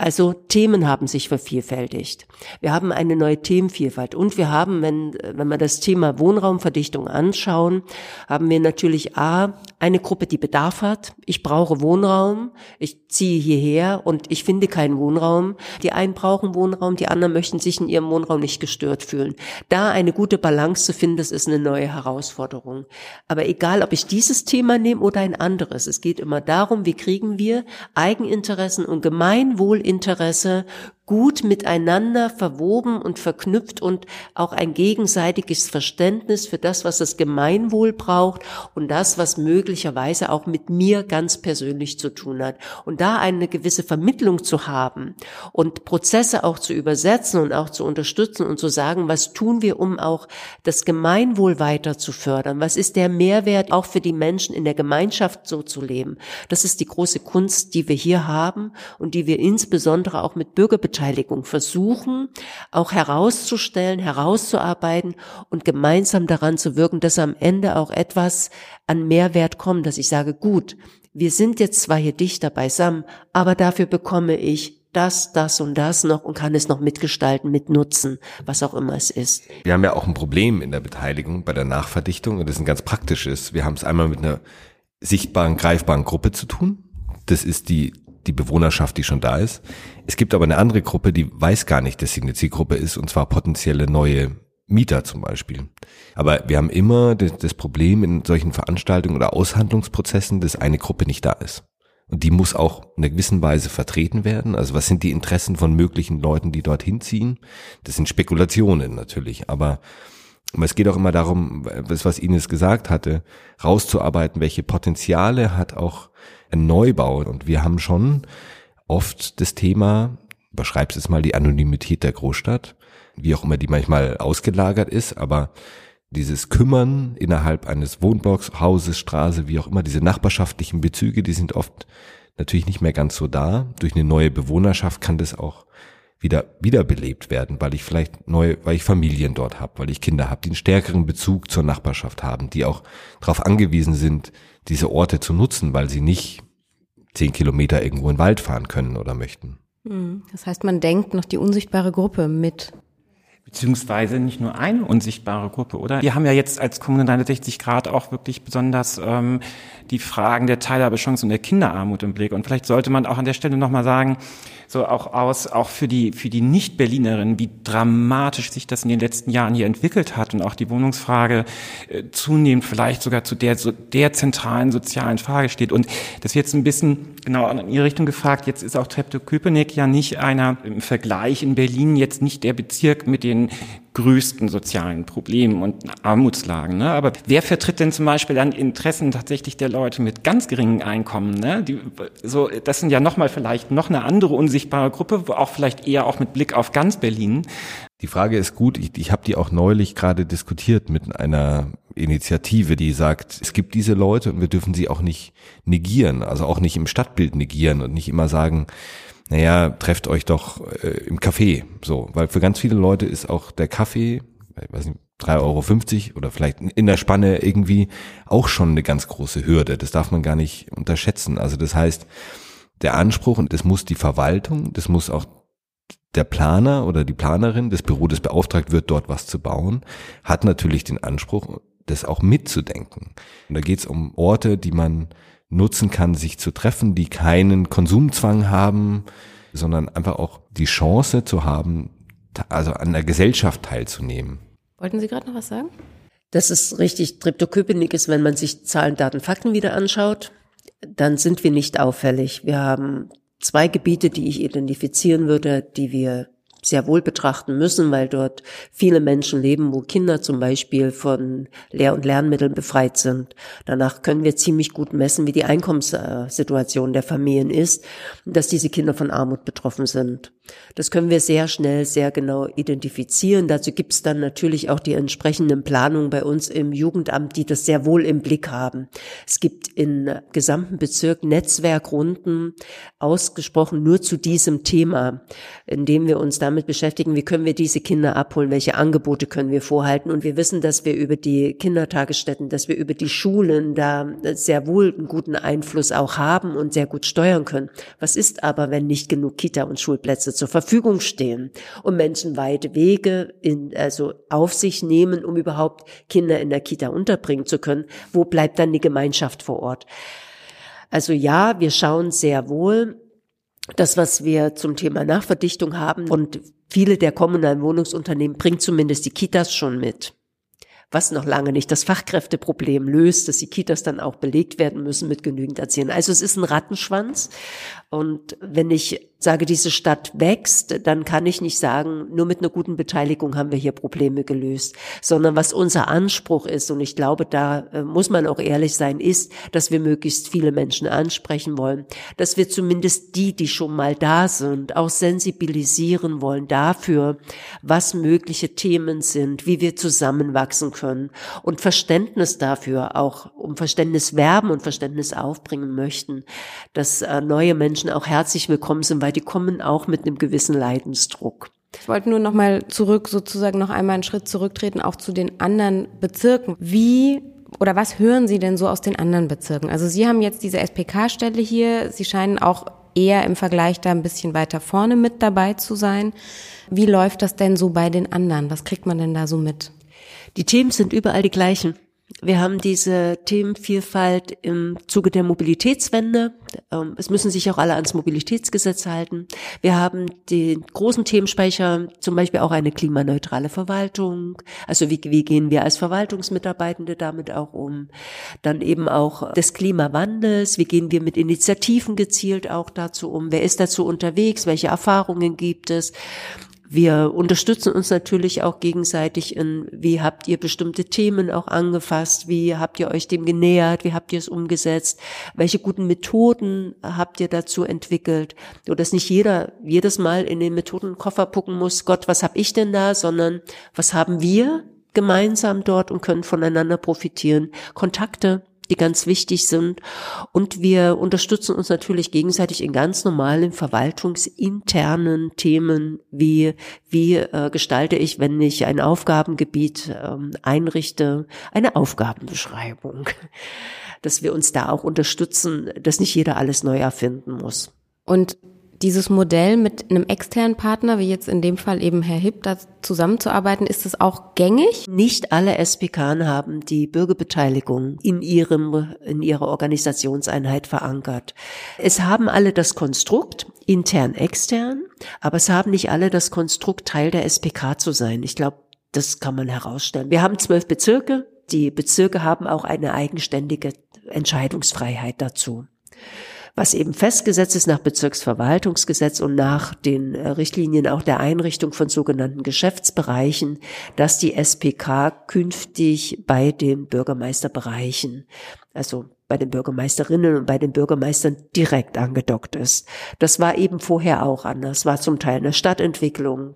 Also Themen haben sich vervielfältigt. Wir haben eine neue Themenvielfalt und wir haben, wenn, wenn wir das Thema Wohnraumverdichtung anschauen, haben wir natürlich A, eine Gruppe, die Bedarf hat. Ich brauche Wohnraum, ich ziehe hierher und ich finde keinen Wohnraum. Die einen brauchen Wohnraum, die anderen möchten sich in ihrem Wohnraum nicht gestört fühlen. Da eine gute Balance zu finden, das ist eine neue Herausforderung. Aber egal, ob ich dieses Thema nehme oder ein anderes, es geht immer darum, wie kriegen wir Eigeninteressen und Gemeinwohl Interesse gut miteinander verwoben und verknüpft und auch ein gegenseitiges Verständnis für das, was das Gemeinwohl braucht und das, was möglicherweise auch mit mir ganz persönlich zu tun hat. Und da eine gewisse Vermittlung zu haben und Prozesse auch zu übersetzen und auch zu unterstützen und zu sagen, was tun wir, um auch das Gemeinwohl weiter zu fördern? Was ist der Mehrwert auch für die Menschen in der Gemeinschaft so zu leben? Das ist die große Kunst, die wir hier haben und die wir insbesondere auch mit Bürgerbeteiligung Beteiligung versuchen, auch herauszustellen, herauszuarbeiten und gemeinsam daran zu wirken, dass am Ende auch etwas an Mehrwert kommt, dass ich sage, gut, wir sind jetzt zwar hier dichter beisammen, aber dafür bekomme ich das, das und das noch und kann es noch mitgestalten, mitnutzen, was auch immer es ist. Wir haben ja auch ein Problem in der Beteiligung bei der Nachverdichtung und das ist ein ganz praktisches. Wir haben es einmal mit einer sichtbaren, greifbaren Gruppe zu tun. Das ist die die Bewohnerschaft, die schon da ist. Es gibt aber eine andere Gruppe, die weiß gar nicht, dass sie eine Zielgruppe ist, und zwar potenzielle neue Mieter zum Beispiel. Aber wir haben immer das Problem in solchen Veranstaltungen oder Aushandlungsprozessen, dass eine Gruppe nicht da ist. Und die muss auch in einer gewissen Weise vertreten werden. Also was sind die Interessen von möglichen Leuten, die dorthin ziehen? Das sind Spekulationen natürlich, aber es geht auch immer darum, was Ines gesagt hatte, rauszuarbeiten, welche Potenziale hat auch Neubau. Und wir haben schon oft das Thema, beschreibst es mal, die Anonymität der Großstadt, wie auch immer die manchmal ausgelagert ist, aber dieses Kümmern innerhalb eines Wohnblocks, Hauses, Straße, wie auch immer, diese nachbarschaftlichen Bezüge, die sind oft natürlich nicht mehr ganz so da. Durch eine neue Bewohnerschaft kann das auch wieder wiederbelebt werden, weil ich vielleicht neu, weil ich Familien dort habe, weil ich Kinder habe, die einen stärkeren Bezug zur Nachbarschaft haben, die auch darauf angewiesen sind, diese Orte zu nutzen, weil sie nicht zehn Kilometer irgendwo in den Wald fahren können oder möchten. Hm, das heißt, man denkt noch die unsichtbare Gruppe mit. Beziehungsweise nicht nur eine unsichtbare Gruppe, oder? Wir haben ja jetzt als Kommune 360 Grad auch wirklich besonders ähm, die Fragen der Teilhabechance und der Kinderarmut im Blick. Und vielleicht sollte man auch an der Stelle nochmal sagen, so auch aus, auch für die, für die Nicht-Berlinerinnen, wie dramatisch sich das in den letzten Jahren hier entwickelt hat und auch die Wohnungsfrage äh, zunehmend vielleicht sogar zu der, so der zentralen sozialen Frage steht. Und das wird jetzt ein bisschen genau in Ihre Richtung gefragt. Jetzt ist auch Treptow-Köpenick ja nicht einer im Vergleich in Berlin jetzt nicht der Bezirk mit den größten sozialen Problemen und Armutslagen. Ne? Aber wer vertritt denn zum Beispiel dann Interessen tatsächlich der Leute mit ganz geringen Einkommen? Ne? Die, so, das sind ja nochmal vielleicht noch eine andere unsichtbare Gruppe, auch vielleicht eher auch mit Blick auf ganz Berlin. Die Frage ist gut. Ich, ich habe die auch neulich gerade diskutiert mit einer Initiative, die sagt, es gibt diese Leute und wir dürfen sie auch nicht negieren, also auch nicht im Stadtbild negieren und nicht immer sagen, naja, trefft euch doch äh, im Café. So, weil für ganz viele Leute ist auch der Kaffee, ich weiß nicht, 3,50 Euro oder vielleicht in der Spanne irgendwie auch schon eine ganz große Hürde. Das darf man gar nicht unterschätzen. Also das heißt, der Anspruch, und das muss die Verwaltung, das muss auch der Planer oder die Planerin, das Büro, das beauftragt wird, dort was zu bauen, hat natürlich den Anspruch, das auch mitzudenken. Und da geht es um Orte, die man nutzen kann, sich zu treffen, die keinen Konsumzwang haben, sondern einfach auch die Chance zu haben, also an der Gesellschaft teilzunehmen. Wollten Sie gerade noch was sagen? Das ist richtig. Triptoköpenick ist, wenn man sich Zahlen, Daten, Fakten wieder anschaut, dann sind wir nicht auffällig. Wir haben zwei Gebiete, die ich identifizieren würde, die wir sehr wohl betrachten müssen, weil dort viele Menschen leben, wo Kinder zum Beispiel von Lehr- und Lernmitteln befreit sind. Danach können wir ziemlich gut messen, wie die Einkommenssituation der Familien ist, dass diese Kinder von Armut betroffen sind. Das können wir sehr schnell, sehr genau identifizieren. Dazu gibt es dann natürlich auch die entsprechenden Planungen bei uns im Jugendamt, die das sehr wohl im Blick haben. Es gibt in gesamten Bezirk Netzwerkrunden ausgesprochen nur zu diesem Thema, indem wir uns damit beschäftigen, wie können wir diese Kinder abholen, welche Angebote können wir vorhalten. Und wir wissen, dass wir über die Kindertagesstätten, dass wir über die Schulen da sehr wohl einen guten Einfluss auch haben und sehr gut steuern können. Was ist aber, wenn nicht genug Kita- und Schulplätze zur Verfügung stehen und Menschen weite Wege in, also auf sich nehmen, um überhaupt Kinder in der Kita unterbringen zu können. Wo bleibt dann die Gemeinschaft vor Ort? Also ja, wir schauen sehr wohl, das, was wir zum Thema Nachverdichtung haben und viele der kommunalen Wohnungsunternehmen bringen zumindest die Kitas schon mit was noch lange nicht das Fachkräfteproblem löst, dass die Kitas dann auch belegt werden müssen mit genügend Erziehern. Also es ist ein Rattenschwanz. Und wenn ich sage, diese Stadt wächst, dann kann ich nicht sagen, nur mit einer guten Beteiligung haben wir hier Probleme gelöst, sondern was unser Anspruch ist, und ich glaube, da äh, muss man auch ehrlich sein, ist, dass wir möglichst viele Menschen ansprechen wollen, dass wir zumindest die, die schon mal da sind, auch sensibilisieren wollen dafür, was mögliche Themen sind, wie wir zusammenwachsen können. Und Verständnis dafür auch, um Verständnis werben und Verständnis aufbringen möchten, dass äh, neue Menschen auch herzlich willkommen sind, weil die kommen auch mit einem gewissen Leidensdruck. Ich wollte nur noch mal zurück, sozusagen noch einmal einen Schritt zurücktreten, auch zu den anderen Bezirken. Wie oder was hören Sie denn so aus den anderen Bezirken? Also Sie haben jetzt diese SPK-Stelle hier. Sie scheinen auch eher im Vergleich da ein bisschen weiter vorne mit dabei zu sein. Wie läuft das denn so bei den anderen? Was kriegt man denn da so mit? Die Themen sind überall die gleichen. Wir haben diese Themenvielfalt im Zuge der Mobilitätswende. Ähm, es müssen sich auch alle ans Mobilitätsgesetz halten. Wir haben den großen Themenspeicher, zum Beispiel auch eine klimaneutrale Verwaltung. Also wie, wie gehen wir als Verwaltungsmitarbeitende damit auch um? Dann eben auch des Klimawandels. Wie gehen wir mit Initiativen gezielt auch dazu um? Wer ist dazu unterwegs? Welche Erfahrungen gibt es? Wir unterstützen uns natürlich auch gegenseitig in, wie habt ihr bestimmte Themen auch angefasst, wie habt ihr euch dem genähert, wie habt ihr es umgesetzt, welche guten Methoden habt ihr dazu entwickelt, so dass nicht jeder jedes Mal in den Methodenkoffer gucken muss, Gott, was hab ich denn da, sondern was haben wir gemeinsam dort und können voneinander profitieren, Kontakte die ganz wichtig sind. Und wir unterstützen uns natürlich gegenseitig in ganz normalen verwaltungsinternen Themen, wie, wie äh, gestalte ich, wenn ich ein Aufgabengebiet ähm, einrichte, eine Aufgabenbeschreibung. Dass wir uns da auch unterstützen, dass nicht jeder alles neu erfinden muss. Und dieses Modell mit einem externen Partner, wie jetzt in dem Fall eben Herr Hipp, da zusammenzuarbeiten, ist es auch gängig? Nicht alle SPK haben die Bürgerbeteiligung in ihrem, in ihrer Organisationseinheit verankert. Es haben alle das Konstrukt, intern, extern, aber es haben nicht alle das Konstrukt, Teil der SPK zu sein. Ich glaube, das kann man herausstellen. Wir haben zwölf Bezirke. Die Bezirke haben auch eine eigenständige Entscheidungsfreiheit dazu was eben festgesetzt ist nach Bezirksverwaltungsgesetz und nach den äh, Richtlinien auch der Einrichtung von sogenannten Geschäftsbereichen, dass die SPK künftig bei den Bürgermeisterbereichen, also bei den Bürgermeisterinnen und bei den Bürgermeistern direkt angedockt ist. Das war eben vorher auch anders, war zum Teil eine Stadtentwicklung.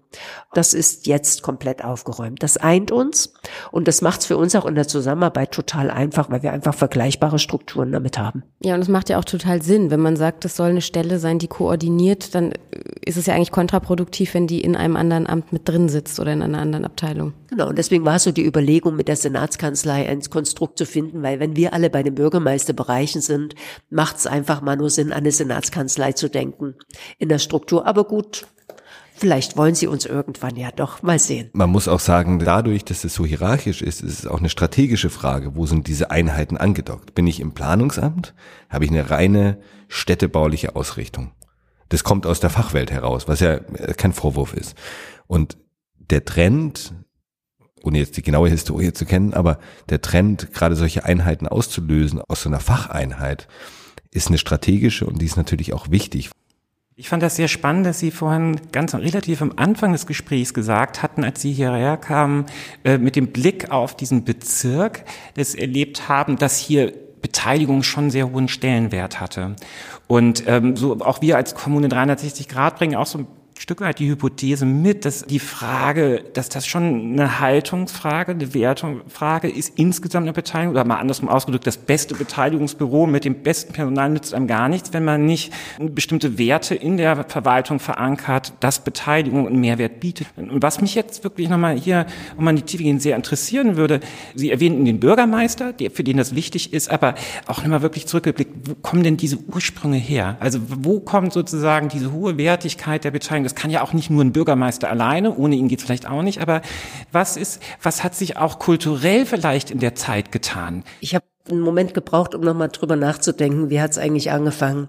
Das ist jetzt komplett aufgeräumt. Das eint uns und das macht es für uns auch in der Zusammenarbeit total einfach, weil wir einfach vergleichbare Strukturen damit haben. Ja, und es macht ja auch total Sinn, wenn man sagt, das soll eine Stelle sein, die koordiniert, dann ist es ja eigentlich kontraproduktiv, wenn die in einem anderen Amt mit drin sitzt oder in einer anderen Abteilung. Genau, und deswegen war so die Überlegung, mit der Senatskanzlei ein Konstrukt zu finden, weil wenn wir alle bei den Bürgermeisterbereichen sind, macht es einfach mal nur Sinn, an eine Senatskanzlei zu denken in der Struktur. Aber gut, Vielleicht wollen sie uns irgendwann ja doch mal sehen. Man muss auch sagen, dadurch, dass es so hierarchisch ist, ist es auch eine strategische Frage. Wo sind diese Einheiten angedockt? Bin ich im Planungsamt? Habe ich eine reine städtebauliche Ausrichtung? Das kommt aus der Fachwelt heraus, was ja kein Vorwurf ist. Und der Trend ohne jetzt die genaue Historie zu kennen, aber der Trend, gerade solche Einheiten auszulösen aus so einer Facheinheit, ist eine strategische und die ist natürlich auch wichtig. Ich fand das sehr spannend, dass Sie vorhin ganz relativ am Anfang des Gesprächs gesagt hatten, als Sie hierher kamen, äh, mit dem Blick auf diesen Bezirk, das erlebt haben, dass hier Beteiligung schon sehr hohen Stellenwert hatte. Und ähm, so auch wir als Kommune 360 Grad bringen auch so Stück weit die Hypothese mit, dass die Frage, dass das schon eine Haltungsfrage, eine Wertungsfrage ist, insgesamt eine Beteiligung, oder mal andersrum ausgedrückt, das beste Beteiligungsbüro mit dem besten Personal nützt einem gar nichts, wenn man nicht bestimmte Werte in der Verwaltung verankert, dass Beteiligung einen Mehrwert bietet. Und was mich jetzt wirklich nochmal hier, um an die Tiefe gehen, sehr interessieren würde, Sie erwähnten den Bürgermeister, der, für den das wichtig ist, aber auch nochmal wirklich zurückgeblickt, wo kommen denn diese Ursprünge her? Also wo kommt sozusagen diese hohe Wertigkeit der Beteiligung? Das kann ja auch nicht nur ein Bürgermeister alleine, ohne ihn geht es vielleicht auch nicht, aber was ist, was hat sich auch kulturell vielleicht in der Zeit getan? Ich habe einen Moment gebraucht, um nochmal drüber nachzudenken, wie hat es eigentlich angefangen?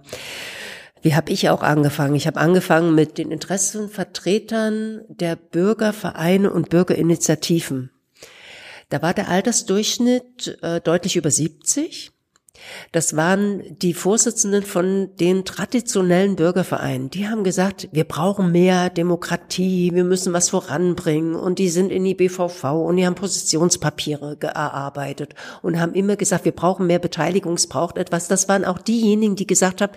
Wie habe ich auch angefangen? Ich habe angefangen mit den Interessenvertretern der Bürgervereine und Bürgerinitiativen. Da war der Altersdurchschnitt äh, deutlich über 70. Das waren die Vorsitzenden von den traditionellen Bürgervereinen. Die haben gesagt, wir brauchen mehr Demokratie, wir müssen was voranbringen. Und die sind in die BVV und die haben Positionspapiere erarbeitet und haben immer gesagt, wir brauchen mehr Beteiligung, es braucht etwas. Das waren auch diejenigen, die gesagt haben,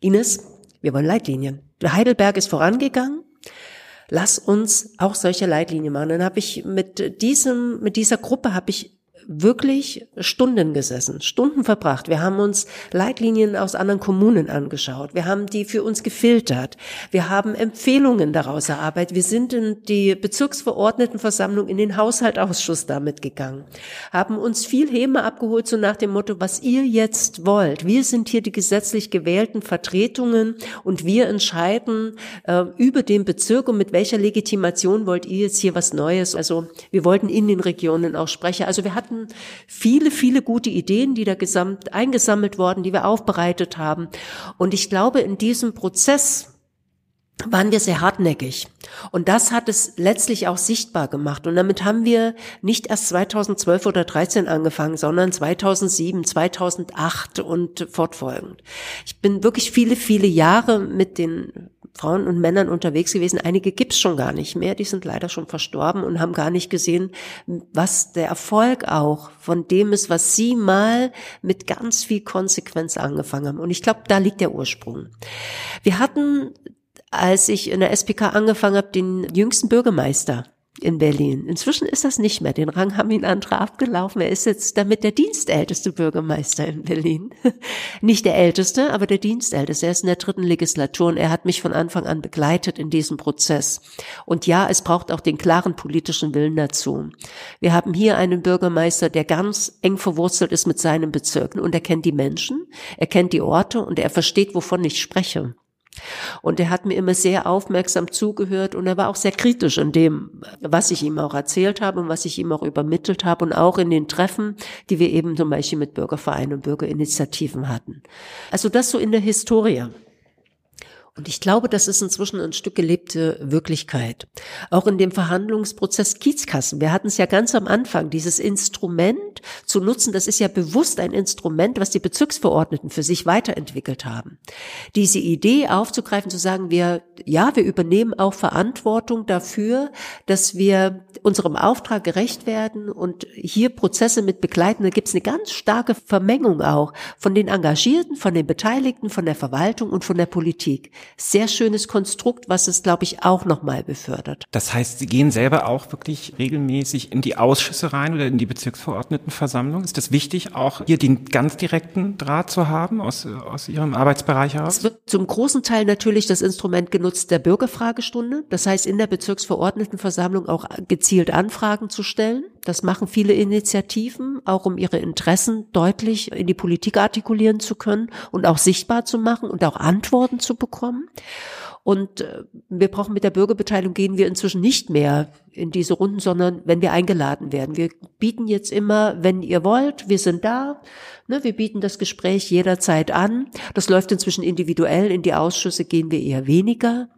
Ines, wir wollen Leitlinien. Heidelberg ist vorangegangen. Lass uns auch solche Leitlinien machen. Dann habe ich mit diesem, mit dieser Gruppe habe ich wirklich Stunden gesessen, Stunden verbracht. Wir haben uns Leitlinien aus anderen Kommunen angeschaut. Wir haben die für uns gefiltert. Wir haben Empfehlungen daraus erarbeitet. Wir sind in die Bezirksverordnetenversammlung in den Haushaltausschuss damit gegangen, haben uns viel Häme abgeholt, so nach dem Motto, was ihr jetzt wollt. Wir sind hier die gesetzlich gewählten Vertretungen und wir entscheiden äh, über den Bezirk und mit welcher Legitimation wollt ihr jetzt hier was Neues. Also wir wollten in den Regionen auch sprechen. Also wir hatten hatten viele, viele gute Ideen, die da gesamt, eingesammelt worden, die wir aufbereitet haben. Und ich glaube, in diesem Prozess waren wir sehr hartnäckig. Und das hat es letztlich auch sichtbar gemacht. Und damit haben wir nicht erst 2012 oder 13 angefangen, sondern 2007, 2008 und fortfolgend. Ich bin wirklich viele, viele Jahre mit den Frauen und Männern unterwegs gewesen. Einige gibt's schon gar nicht mehr. Die sind leider schon verstorben und haben gar nicht gesehen, was der Erfolg auch von dem ist, was sie mal mit ganz viel Konsequenz angefangen haben. Und ich glaube, da liegt der Ursprung. Wir hatten als ich in der SPK angefangen habe, den jüngsten Bürgermeister in Berlin. Inzwischen ist das nicht mehr. Den Rang haben ihn andere abgelaufen. Er ist jetzt damit der dienstälteste Bürgermeister in Berlin. nicht der älteste, aber der dienstälteste. Er ist in der dritten Legislatur und er hat mich von Anfang an begleitet in diesem Prozess. Und ja, es braucht auch den klaren politischen Willen dazu. Wir haben hier einen Bürgermeister, der ganz eng verwurzelt ist mit seinen Bezirken und er kennt die Menschen, er kennt die Orte und er versteht, wovon ich spreche. Und er hat mir immer sehr aufmerksam zugehört und er war auch sehr kritisch in dem, was ich ihm auch erzählt habe und was ich ihm auch übermittelt habe und auch in den Treffen, die wir eben zum Beispiel mit Bürgervereinen und Bürgerinitiativen hatten. Also das so in der Historie. Und ich glaube, das ist inzwischen ein Stück gelebte Wirklichkeit. Auch in dem Verhandlungsprozess Kiezkassen. Wir hatten es ja ganz am Anfang, dieses Instrument zu nutzen. Das ist ja bewusst ein Instrument, was die Bezirksverordneten für sich weiterentwickelt haben. Diese Idee aufzugreifen, zu sagen, wir, ja, wir übernehmen auch Verantwortung dafür, dass wir unserem Auftrag gerecht werden und hier Prozesse mit begleiten. Da gibt es eine ganz starke Vermengung auch von den Engagierten, von den Beteiligten, von der Verwaltung und von der Politik sehr schönes Konstrukt, was es, glaube ich, auch nochmal befördert. Das heißt, Sie gehen selber auch wirklich regelmäßig in die Ausschüsse rein oder in die Bezirksverordnetenversammlung. Ist das wichtig, auch hier den ganz direkten Draht zu haben aus, aus Ihrem Arbeitsbereich heraus? Es wird zum großen Teil natürlich das Instrument genutzt der Bürgerfragestunde. Das heißt, in der Bezirksverordnetenversammlung auch gezielt Anfragen zu stellen. Das machen viele Initiativen, auch um ihre Interessen deutlich in die Politik artikulieren zu können und auch sichtbar zu machen und auch Antworten zu bekommen. Und äh, wir brauchen mit der Bürgerbeteiligung gehen wir inzwischen nicht mehr in diese Runden, sondern wenn wir eingeladen werden. Wir bieten jetzt immer, wenn ihr wollt, wir sind da. Ne, wir bieten das Gespräch jederzeit an. Das läuft inzwischen individuell. In die Ausschüsse gehen wir eher weniger.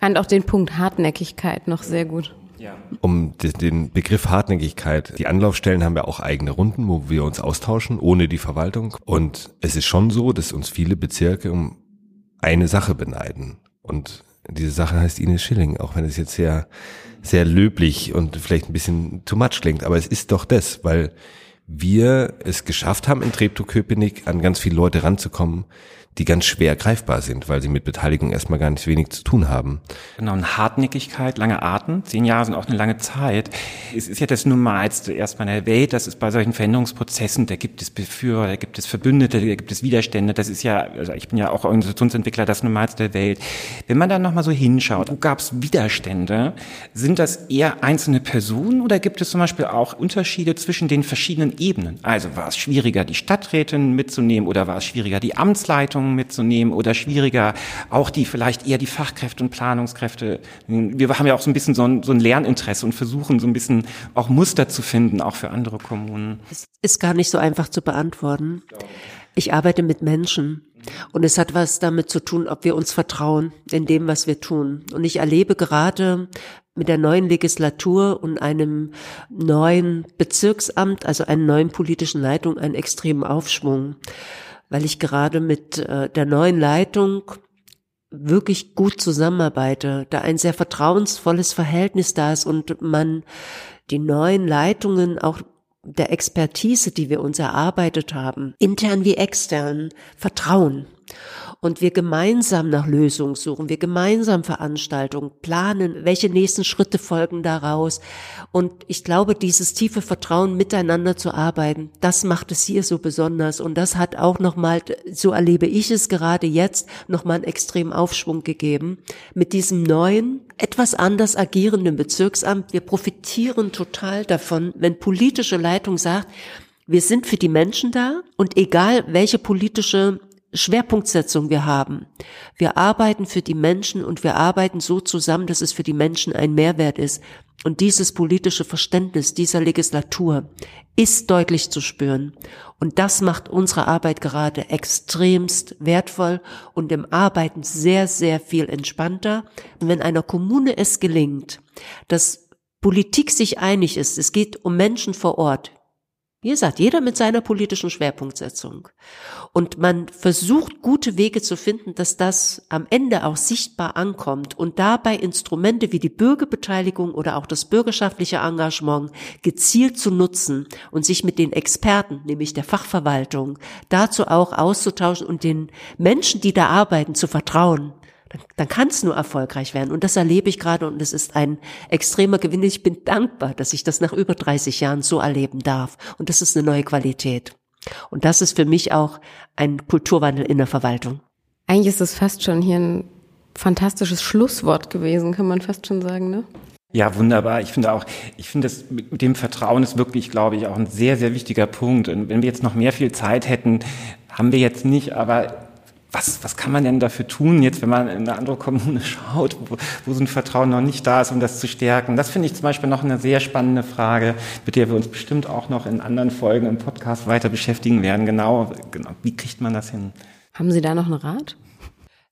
Fand auch den Punkt Hartnäckigkeit noch sehr gut. Ja. Um den Begriff Hartnäckigkeit. Die Anlaufstellen haben ja auch eigene Runden, wo wir uns austauschen, ohne die Verwaltung. Und es ist schon so, dass uns viele Bezirke um eine Sache beneiden. Und diese Sache heißt Ines Schilling, auch wenn es jetzt sehr, sehr löblich und vielleicht ein bisschen too much klingt. Aber es ist doch das, weil wir es geschafft haben, in Treptow-Köpenick an ganz viele Leute ranzukommen, die ganz schwer greifbar sind, weil sie mit Beteiligung erstmal gar nicht wenig zu tun haben. Genau, und Hartnäckigkeit, lange Atem, zehn Jahre sind auch eine lange Zeit. Es ist ja das Normalste erstmal erwähnt, dass es bei solchen Veränderungsprozessen, da gibt es Befürworter, da gibt es Verbündete, da gibt es Widerstände, das ist ja, also ich bin ja auch Organisationsentwickler, das Normalste der Welt. Wenn man dann nochmal so hinschaut, wo gab es Widerstände? Sind das eher einzelne Personen oder gibt es zum Beispiel auch Unterschiede zwischen den verschiedenen Ebenen? Also war es schwieriger, die Stadträtin mitzunehmen oder war es schwieriger, die Amtsleitung Planungen mitzunehmen oder schwieriger, auch die vielleicht eher die Fachkräfte und Planungskräfte. Wir haben ja auch so ein bisschen so ein, so ein Lerninteresse und versuchen so ein bisschen auch Muster zu finden, auch für andere Kommunen. Es ist gar nicht so einfach zu beantworten. Ich arbeite mit Menschen und es hat was damit zu tun, ob wir uns vertrauen in dem, was wir tun. Und ich erlebe gerade mit der neuen Legislatur und einem neuen Bezirksamt, also einer neuen politischen Leitung, einen extremen Aufschwung weil ich gerade mit äh, der neuen Leitung wirklich gut zusammenarbeite, da ein sehr vertrauensvolles Verhältnis da ist und man die neuen Leitungen auch der Expertise, die wir uns erarbeitet haben, intern wie extern, vertrauen und wir gemeinsam nach Lösungen suchen, wir gemeinsam Veranstaltungen planen, welche nächsten Schritte folgen daraus. Und ich glaube, dieses tiefe Vertrauen, miteinander zu arbeiten, das macht es hier so besonders. Und das hat auch nochmal, so erlebe ich es gerade jetzt, nochmal einen extremen Aufschwung gegeben. Mit diesem neuen, etwas anders agierenden Bezirksamt. Wir profitieren total davon, wenn politische Leitung sagt, wir sind für die Menschen da und egal welche politische Schwerpunktsetzung wir haben. Wir arbeiten für die Menschen und wir arbeiten so zusammen, dass es für die Menschen ein Mehrwert ist. Und dieses politische Verständnis dieser Legislatur ist deutlich zu spüren. Und das macht unsere Arbeit gerade extremst wertvoll und im Arbeiten sehr, sehr viel entspannter. Und wenn einer Kommune es gelingt, dass Politik sich einig ist, es geht um Menschen vor Ort, wie gesagt, jeder mit seiner politischen Schwerpunktsetzung. Und man versucht, gute Wege zu finden, dass das am Ende auch sichtbar ankommt und dabei Instrumente wie die Bürgerbeteiligung oder auch das bürgerschaftliche Engagement gezielt zu nutzen und sich mit den Experten, nämlich der Fachverwaltung, dazu auch auszutauschen und den Menschen, die da arbeiten, zu vertrauen dann, dann kann es nur erfolgreich werden. Und das erlebe ich gerade und es ist ein extremer Gewinn. Ich bin dankbar, dass ich das nach über 30 Jahren so erleben darf. Und das ist eine neue Qualität. Und das ist für mich auch ein Kulturwandel in der Verwaltung. Eigentlich ist es fast schon hier ein fantastisches Schlusswort gewesen, kann man fast schon sagen, ne? Ja, wunderbar. Ich finde auch, ich finde das mit dem Vertrauen ist wirklich, glaube ich, auch ein sehr, sehr wichtiger Punkt. Und wenn wir jetzt noch mehr viel Zeit hätten, haben wir jetzt nicht, aber was, was kann man denn dafür tun, jetzt, wenn man in eine andere Kommune schaut, wo, wo so ein Vertrauen noch nicht da ist, um das zu stärken? Das finde ich zum Beispiel noch eine sehr spannende Frage, mit der wir uns bestimmt auch noch in anderen Folgen im Podcast weiter beschäftigen werden. Genau, genau. Wie kriegt man das hin? Haben Sie da noch einen Rat?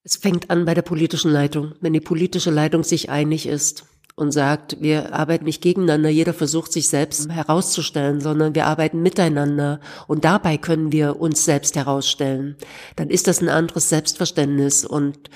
Es fängt an bei der politischen Leitung. Wenn die politische Leitung sich einig ist, und sagt, wir arbeiten nicht gegeneinander, jeder versucht sich selbst herauszustellen, sondern wir arbeiten miteinander und dabei können wir uns selbst herausstellen. Dann ist das ein anderes Selbstverständnis und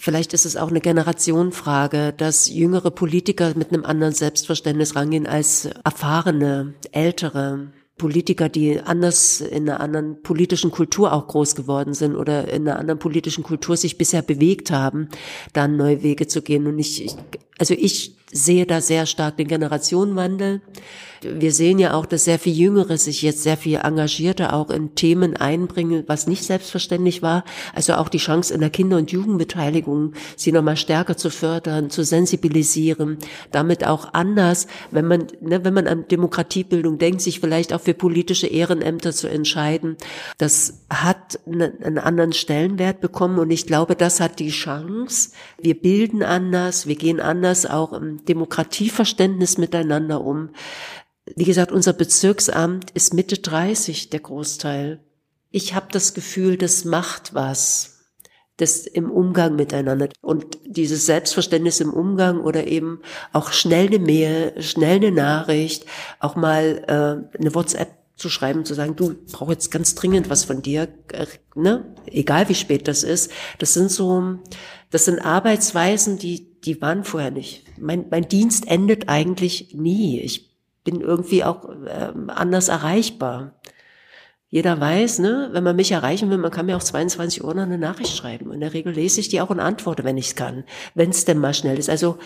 Vielleicht ist es auch eine Generationenfrage, dass jüngere Politiker mit einem anderen Selbstverständnis rangehen als erfahrene, ältere. Politiker, die anders in einer anderen politischen Kultur auch groß geworden sind oder in einer anderen politischen Kultur sich bisher bewegt haben, dann neue Wege zu gehen. Und ich, ich also ich sehe da sehr stark den Generationenwandel. Wir sehen ja auch, dass sehr viel Jüngere sich jetzt sehr viel engagierter auch in Themen einbringen, was nicht selbstverständlich war. Also auch die Chance in der Kinder- und Jugendbeteiligung, sie nochmal stärker zu fördern, zu sensibilisieren, damit auch anders, wenn man, ne, wenn man an Demokratiebildung denkt, sich vielleicht auch für politische Ehrenämter zu entscheiden. Das hat einen anderen Stellenwert bekommen und ich glaube, das hat die Chance. Wir bilden anders, wir gehen anders auch im Demokratieverständnis miteinander um. Wie gesagt, unser Bezirksamt ist Mitte 30, der Großteil. Ich habe das Gefühl, das macht was. das im Umgang miteinander und dieses Selbstverständnis im Umgang oder eben auch schnell eine Mail, schnell eine Nachricht, auch mal äh, eine WhatsApp zu schreiben, zu sagen, du brauch jetzt ganz dringend was von dir, äh, ne? egal wie spät das ist. Das sind so, das sind Arbeitsweisen, die, die waren vorher nicht. Mein, mein Dienst endet eigentlich nie. Ich bin irgendwie auch äh, anders erreichbar. Jeder weiß, ne, wenn man mich erreichen will, man kann mir auch 22 Uhr noch eine Nachricht schreiben. In der Regel lese ich die auch und antworte, wenn ich es kann, wenn es denn mal schnell ist. Also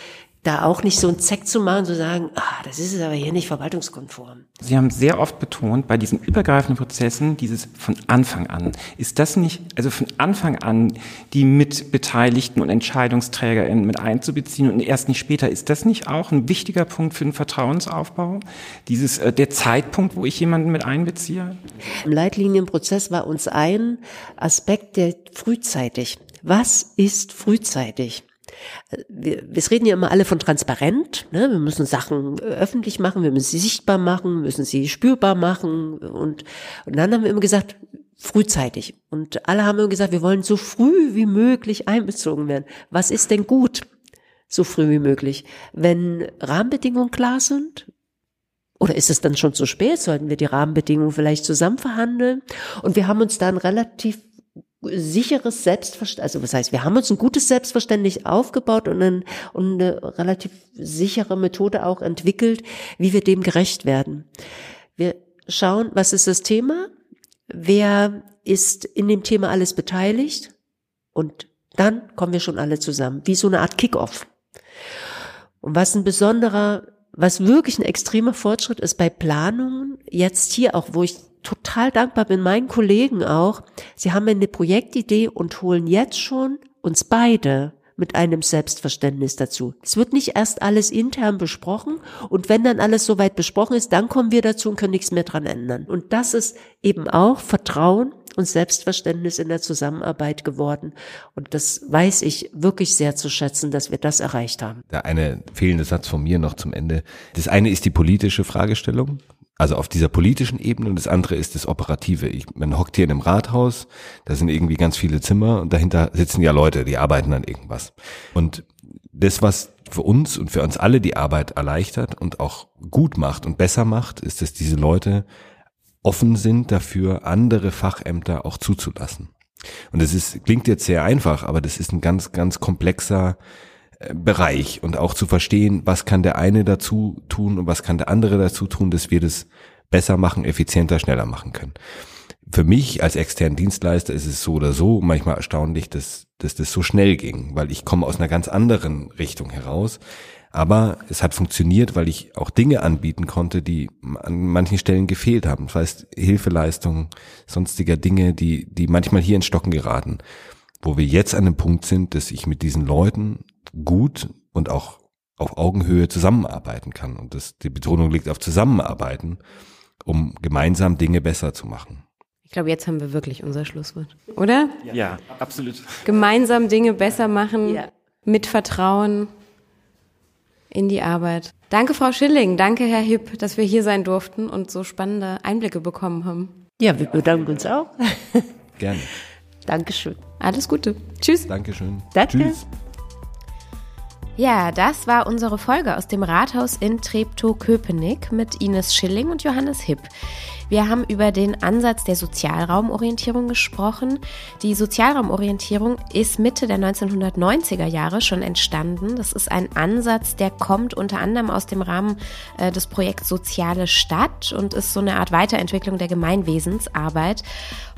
da auch nicht so ein Zeck zu machen, zu sagen, ah, das ist es aber hier nicht verwaltungskonform. Sie haben sehr oft betont, bei diesen übergreifenden Prozessen, dieses von Anfang an. Ist das nicht, also von Anfang an die Mitbeteiligten und EntscheidungsträgerInnen mit einzubeziehen und erst nicht später, ist das nicht auch ein wichtiger Punkt für den Vertrauensaufbau? Dieses, äh, der Zeitpunkt, wo ich jemanden mit einbeziehe? Im Leitlinienprozess war uns ein Aspekt, der frühzeitig. Was ist frühzeitig? Wir, wir reden ja immer alle von transparent. Ne? Wir müssen Sachen öffentlich machen, wir müssen sie sichtbar machen, müssen sie spürbar machen. Und, und dann haben wir immer gesagt, frühzeitig. Und alle haben immer gesagt, wir wollen so früh wie möglich einbezogen werden. Was ist denn gut? So früh wie möglich. Wenn Rahmenbedingungen klar sind, oder ist es dann schon zu spät? Sollten wir die Rahmenbedingungen vielleicht zusammen verhandeln? Und wir haben uns dann relativ sicheres Selbstverständnis, also was heißt, wir haben uns ein gutes Selbstverständnis aufgebaut und, ein, und eine relativ sichere Methode auch entwickelt, wie wir dem gerecht werden. Wir schauen, was ist das Thema, wer ist in dem Thema alles beteiligt und dann kommen wir schon alle zusammen, wie so eine Art Kickoff. Und was ein besonderer, was wirklich ein extremer Fortschritt ist bei Planungen, jetzt hier auch, wo ich total dankbar bin meinen Kollegen auch. Sie haben eine Projektidee und holen jetzt schon uns beide mit einem Selbstverständnis dazu. Es wird nicht erst alles intern besprochen und wenn dann alles soweit besprochen ist, dann kommen wir dazu und können nichts mehr dran ändern. Und das ist eben auch Vertrauen und Selbstverständnis in der Zusammenarbeit geworden. Und das weiß ich wirklich sehr zu schätzen, dass wir das erreicht haben. Der eine fehlende Satz von mir noch zum Ende. Das eine ist die politische Fragestellung. Also auf dieser politischen Ebene und das andere ist das Operative. Ich, man hockt hier in einem Rathaus, da sind irgendwie ganz viele Zimmer und dahinter sitzen ja Leute, die arbeiten an irgendwas. Und das, was für uns und für uns alle die Arbeit erleichtert und auch gut macht und besser macht, ist, dass diese Leute offen sind dafür, andere Fachämter auch zuzulassen. Und das ist, klingt jetzt sehr einfach, aber das ist ein ganz, ganz komplexer Bereich und auch zu verstehen, was kann der eine dazu tun und was kann der andere dazu tun, dass wir das besser machen, effizienter, schneller machen können. Für mich als externen Dienstleister ist es so oder so manchmal erstaunlich, dass, dass das so schnell ging, weil ich komme aus einer ganz anderen Richtung heraus. Aber es hat funktioniert, weil ich auch Dinge anbieten konnte, die an manchen Stellen gefehlt haben. Das heißt, Hilfeleistungen, sonstiger Dinge, die, die manchmal hier ins Stocken geraten. Wo wir jetzt an dem Punkt sind, dass ich mit diesen Leuten gut und auch auf Augenhöhe zusammenarbeiten kann. Und das, die Betonung liegt auf Zusammenarbeiten, um gemeinsam Dinge besser zu machen. Ich glaube, jetzt haben wir wirklich unser Schlusswort, oder? Ja, ja absolut. Gemeinsam Dinge besser machen, ja. mit Vertrauen in die Arbeit. Danke, Frau Schilling. Danke, Herr Hipp, dass wir hier sein durften und so spannende Einblicke bekommen haben. Ja, wir bedanken uns auch. Gerne. Dankeschön. Alles Gute. Tschüss. Dankeschön. Danke. Tschüss. Ja, das war unsere Folge aus dem Rathaus in Treptow-Köpenick mit Ines Schilling und Johannes Hipp. Wir haben über den Ansatz der Sozialraumorientierung gesprochen. Die Sozialraumorientierung ist Mitte der 1990er Jahre schon entstanden. Das ist ein Ansatz, der kommt unter anderem aus dem Rahmen äh, des Projekts Soziale Stadt und ist so eine Art Weiterentwicklung der Gemeinwesensarbeit.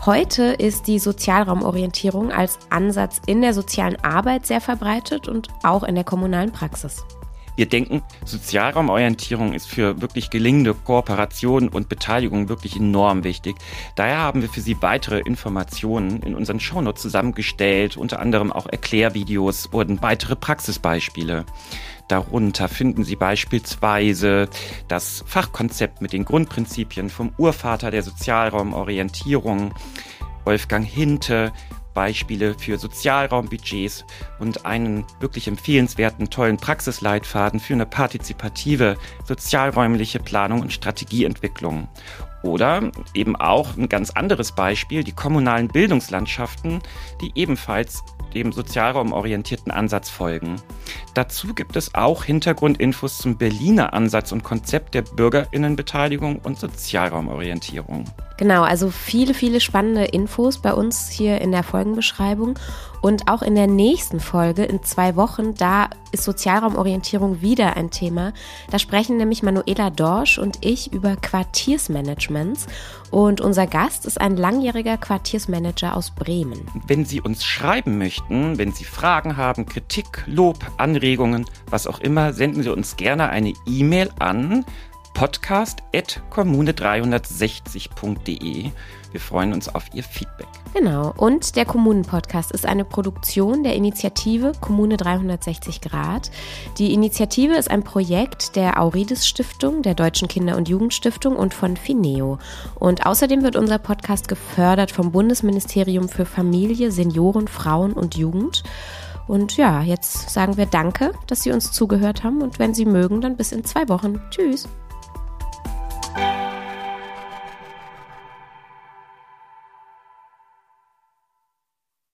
Heute ist die Sozialraumorientierung als Ansatz in der sozialen Arbeit sehr verbreitet und auch in der kommunalen Praxis. Wir denken, Sozialraumorientierung ist für wirklich gelingende Kooperation und Beteiligung wirklich enorm wichtig. Daher haben wir für Sie weitere Informationen in unseren Shownotes zusammengestellt, unter anderem auch Erklärvideos und weitere Praxisbeispiele. Darunter finden Sie beispielsweise das Fachkonzept mit den Grundprinzipien vom Urvater der Sozialraumorientierung, Wolfgang Hinte, Beispiele für Sozialraumbudgets und einen wirklich empfehlenswerten, tollen Praxisleitfaden für eine partizipative sozialräumliche Planung und Strategieentwicklung. Oder eben auch ein ganz anderes Beispiel, die kommunalen Bildungslandschaften, die ebenfalls dem sozialraumorientierten Ansatz folgen. Dazu gibt es auch Hintergrundinfos zum Berliner Ansatz und Konzept der Bürgerinnenbeteiligung und Sozialraumorientierung. Genau, also viele, viele spannende Infos bei uns hier in der Folgenbeschreibung. Und auch in der nächsten Folge in zwei Wochen, da ist Sozialraumorientierung wieder ein Thema. Da sprechen nämlich Manuela Dorsch und ich über Quartiersmanagements. Und unser Gast ist ein langjähriger Quartiersmanager aus Bremen. Wenn Sie uns schreiben möchten, wenn Sie Fragen haben, Kritik, Lob, Anregungen, was auch immer, senden Sie uns gerne eine E-Mail an podcast.kommune360.de. Wir freuen uns auf Ihr Feedback. Genau. Und der Kommunenpodcast ist eine Produktion der Initiative Kommune 360 Grad. Die Initiative ist ein Projekt der Aurides Stiftung, der Deutschen Kinder- und Jugendstiftung und von Fineo. Und außerdem wird unser Podcast gefördert vom Bundesministerium für Familie, Senioren, Frauen und Jugend. Und ja, jetzt sagen wir Danke, dass Sie uns zugehört haben und wenn Sie mögen, dann bis in zwei Wochen. Tschüss.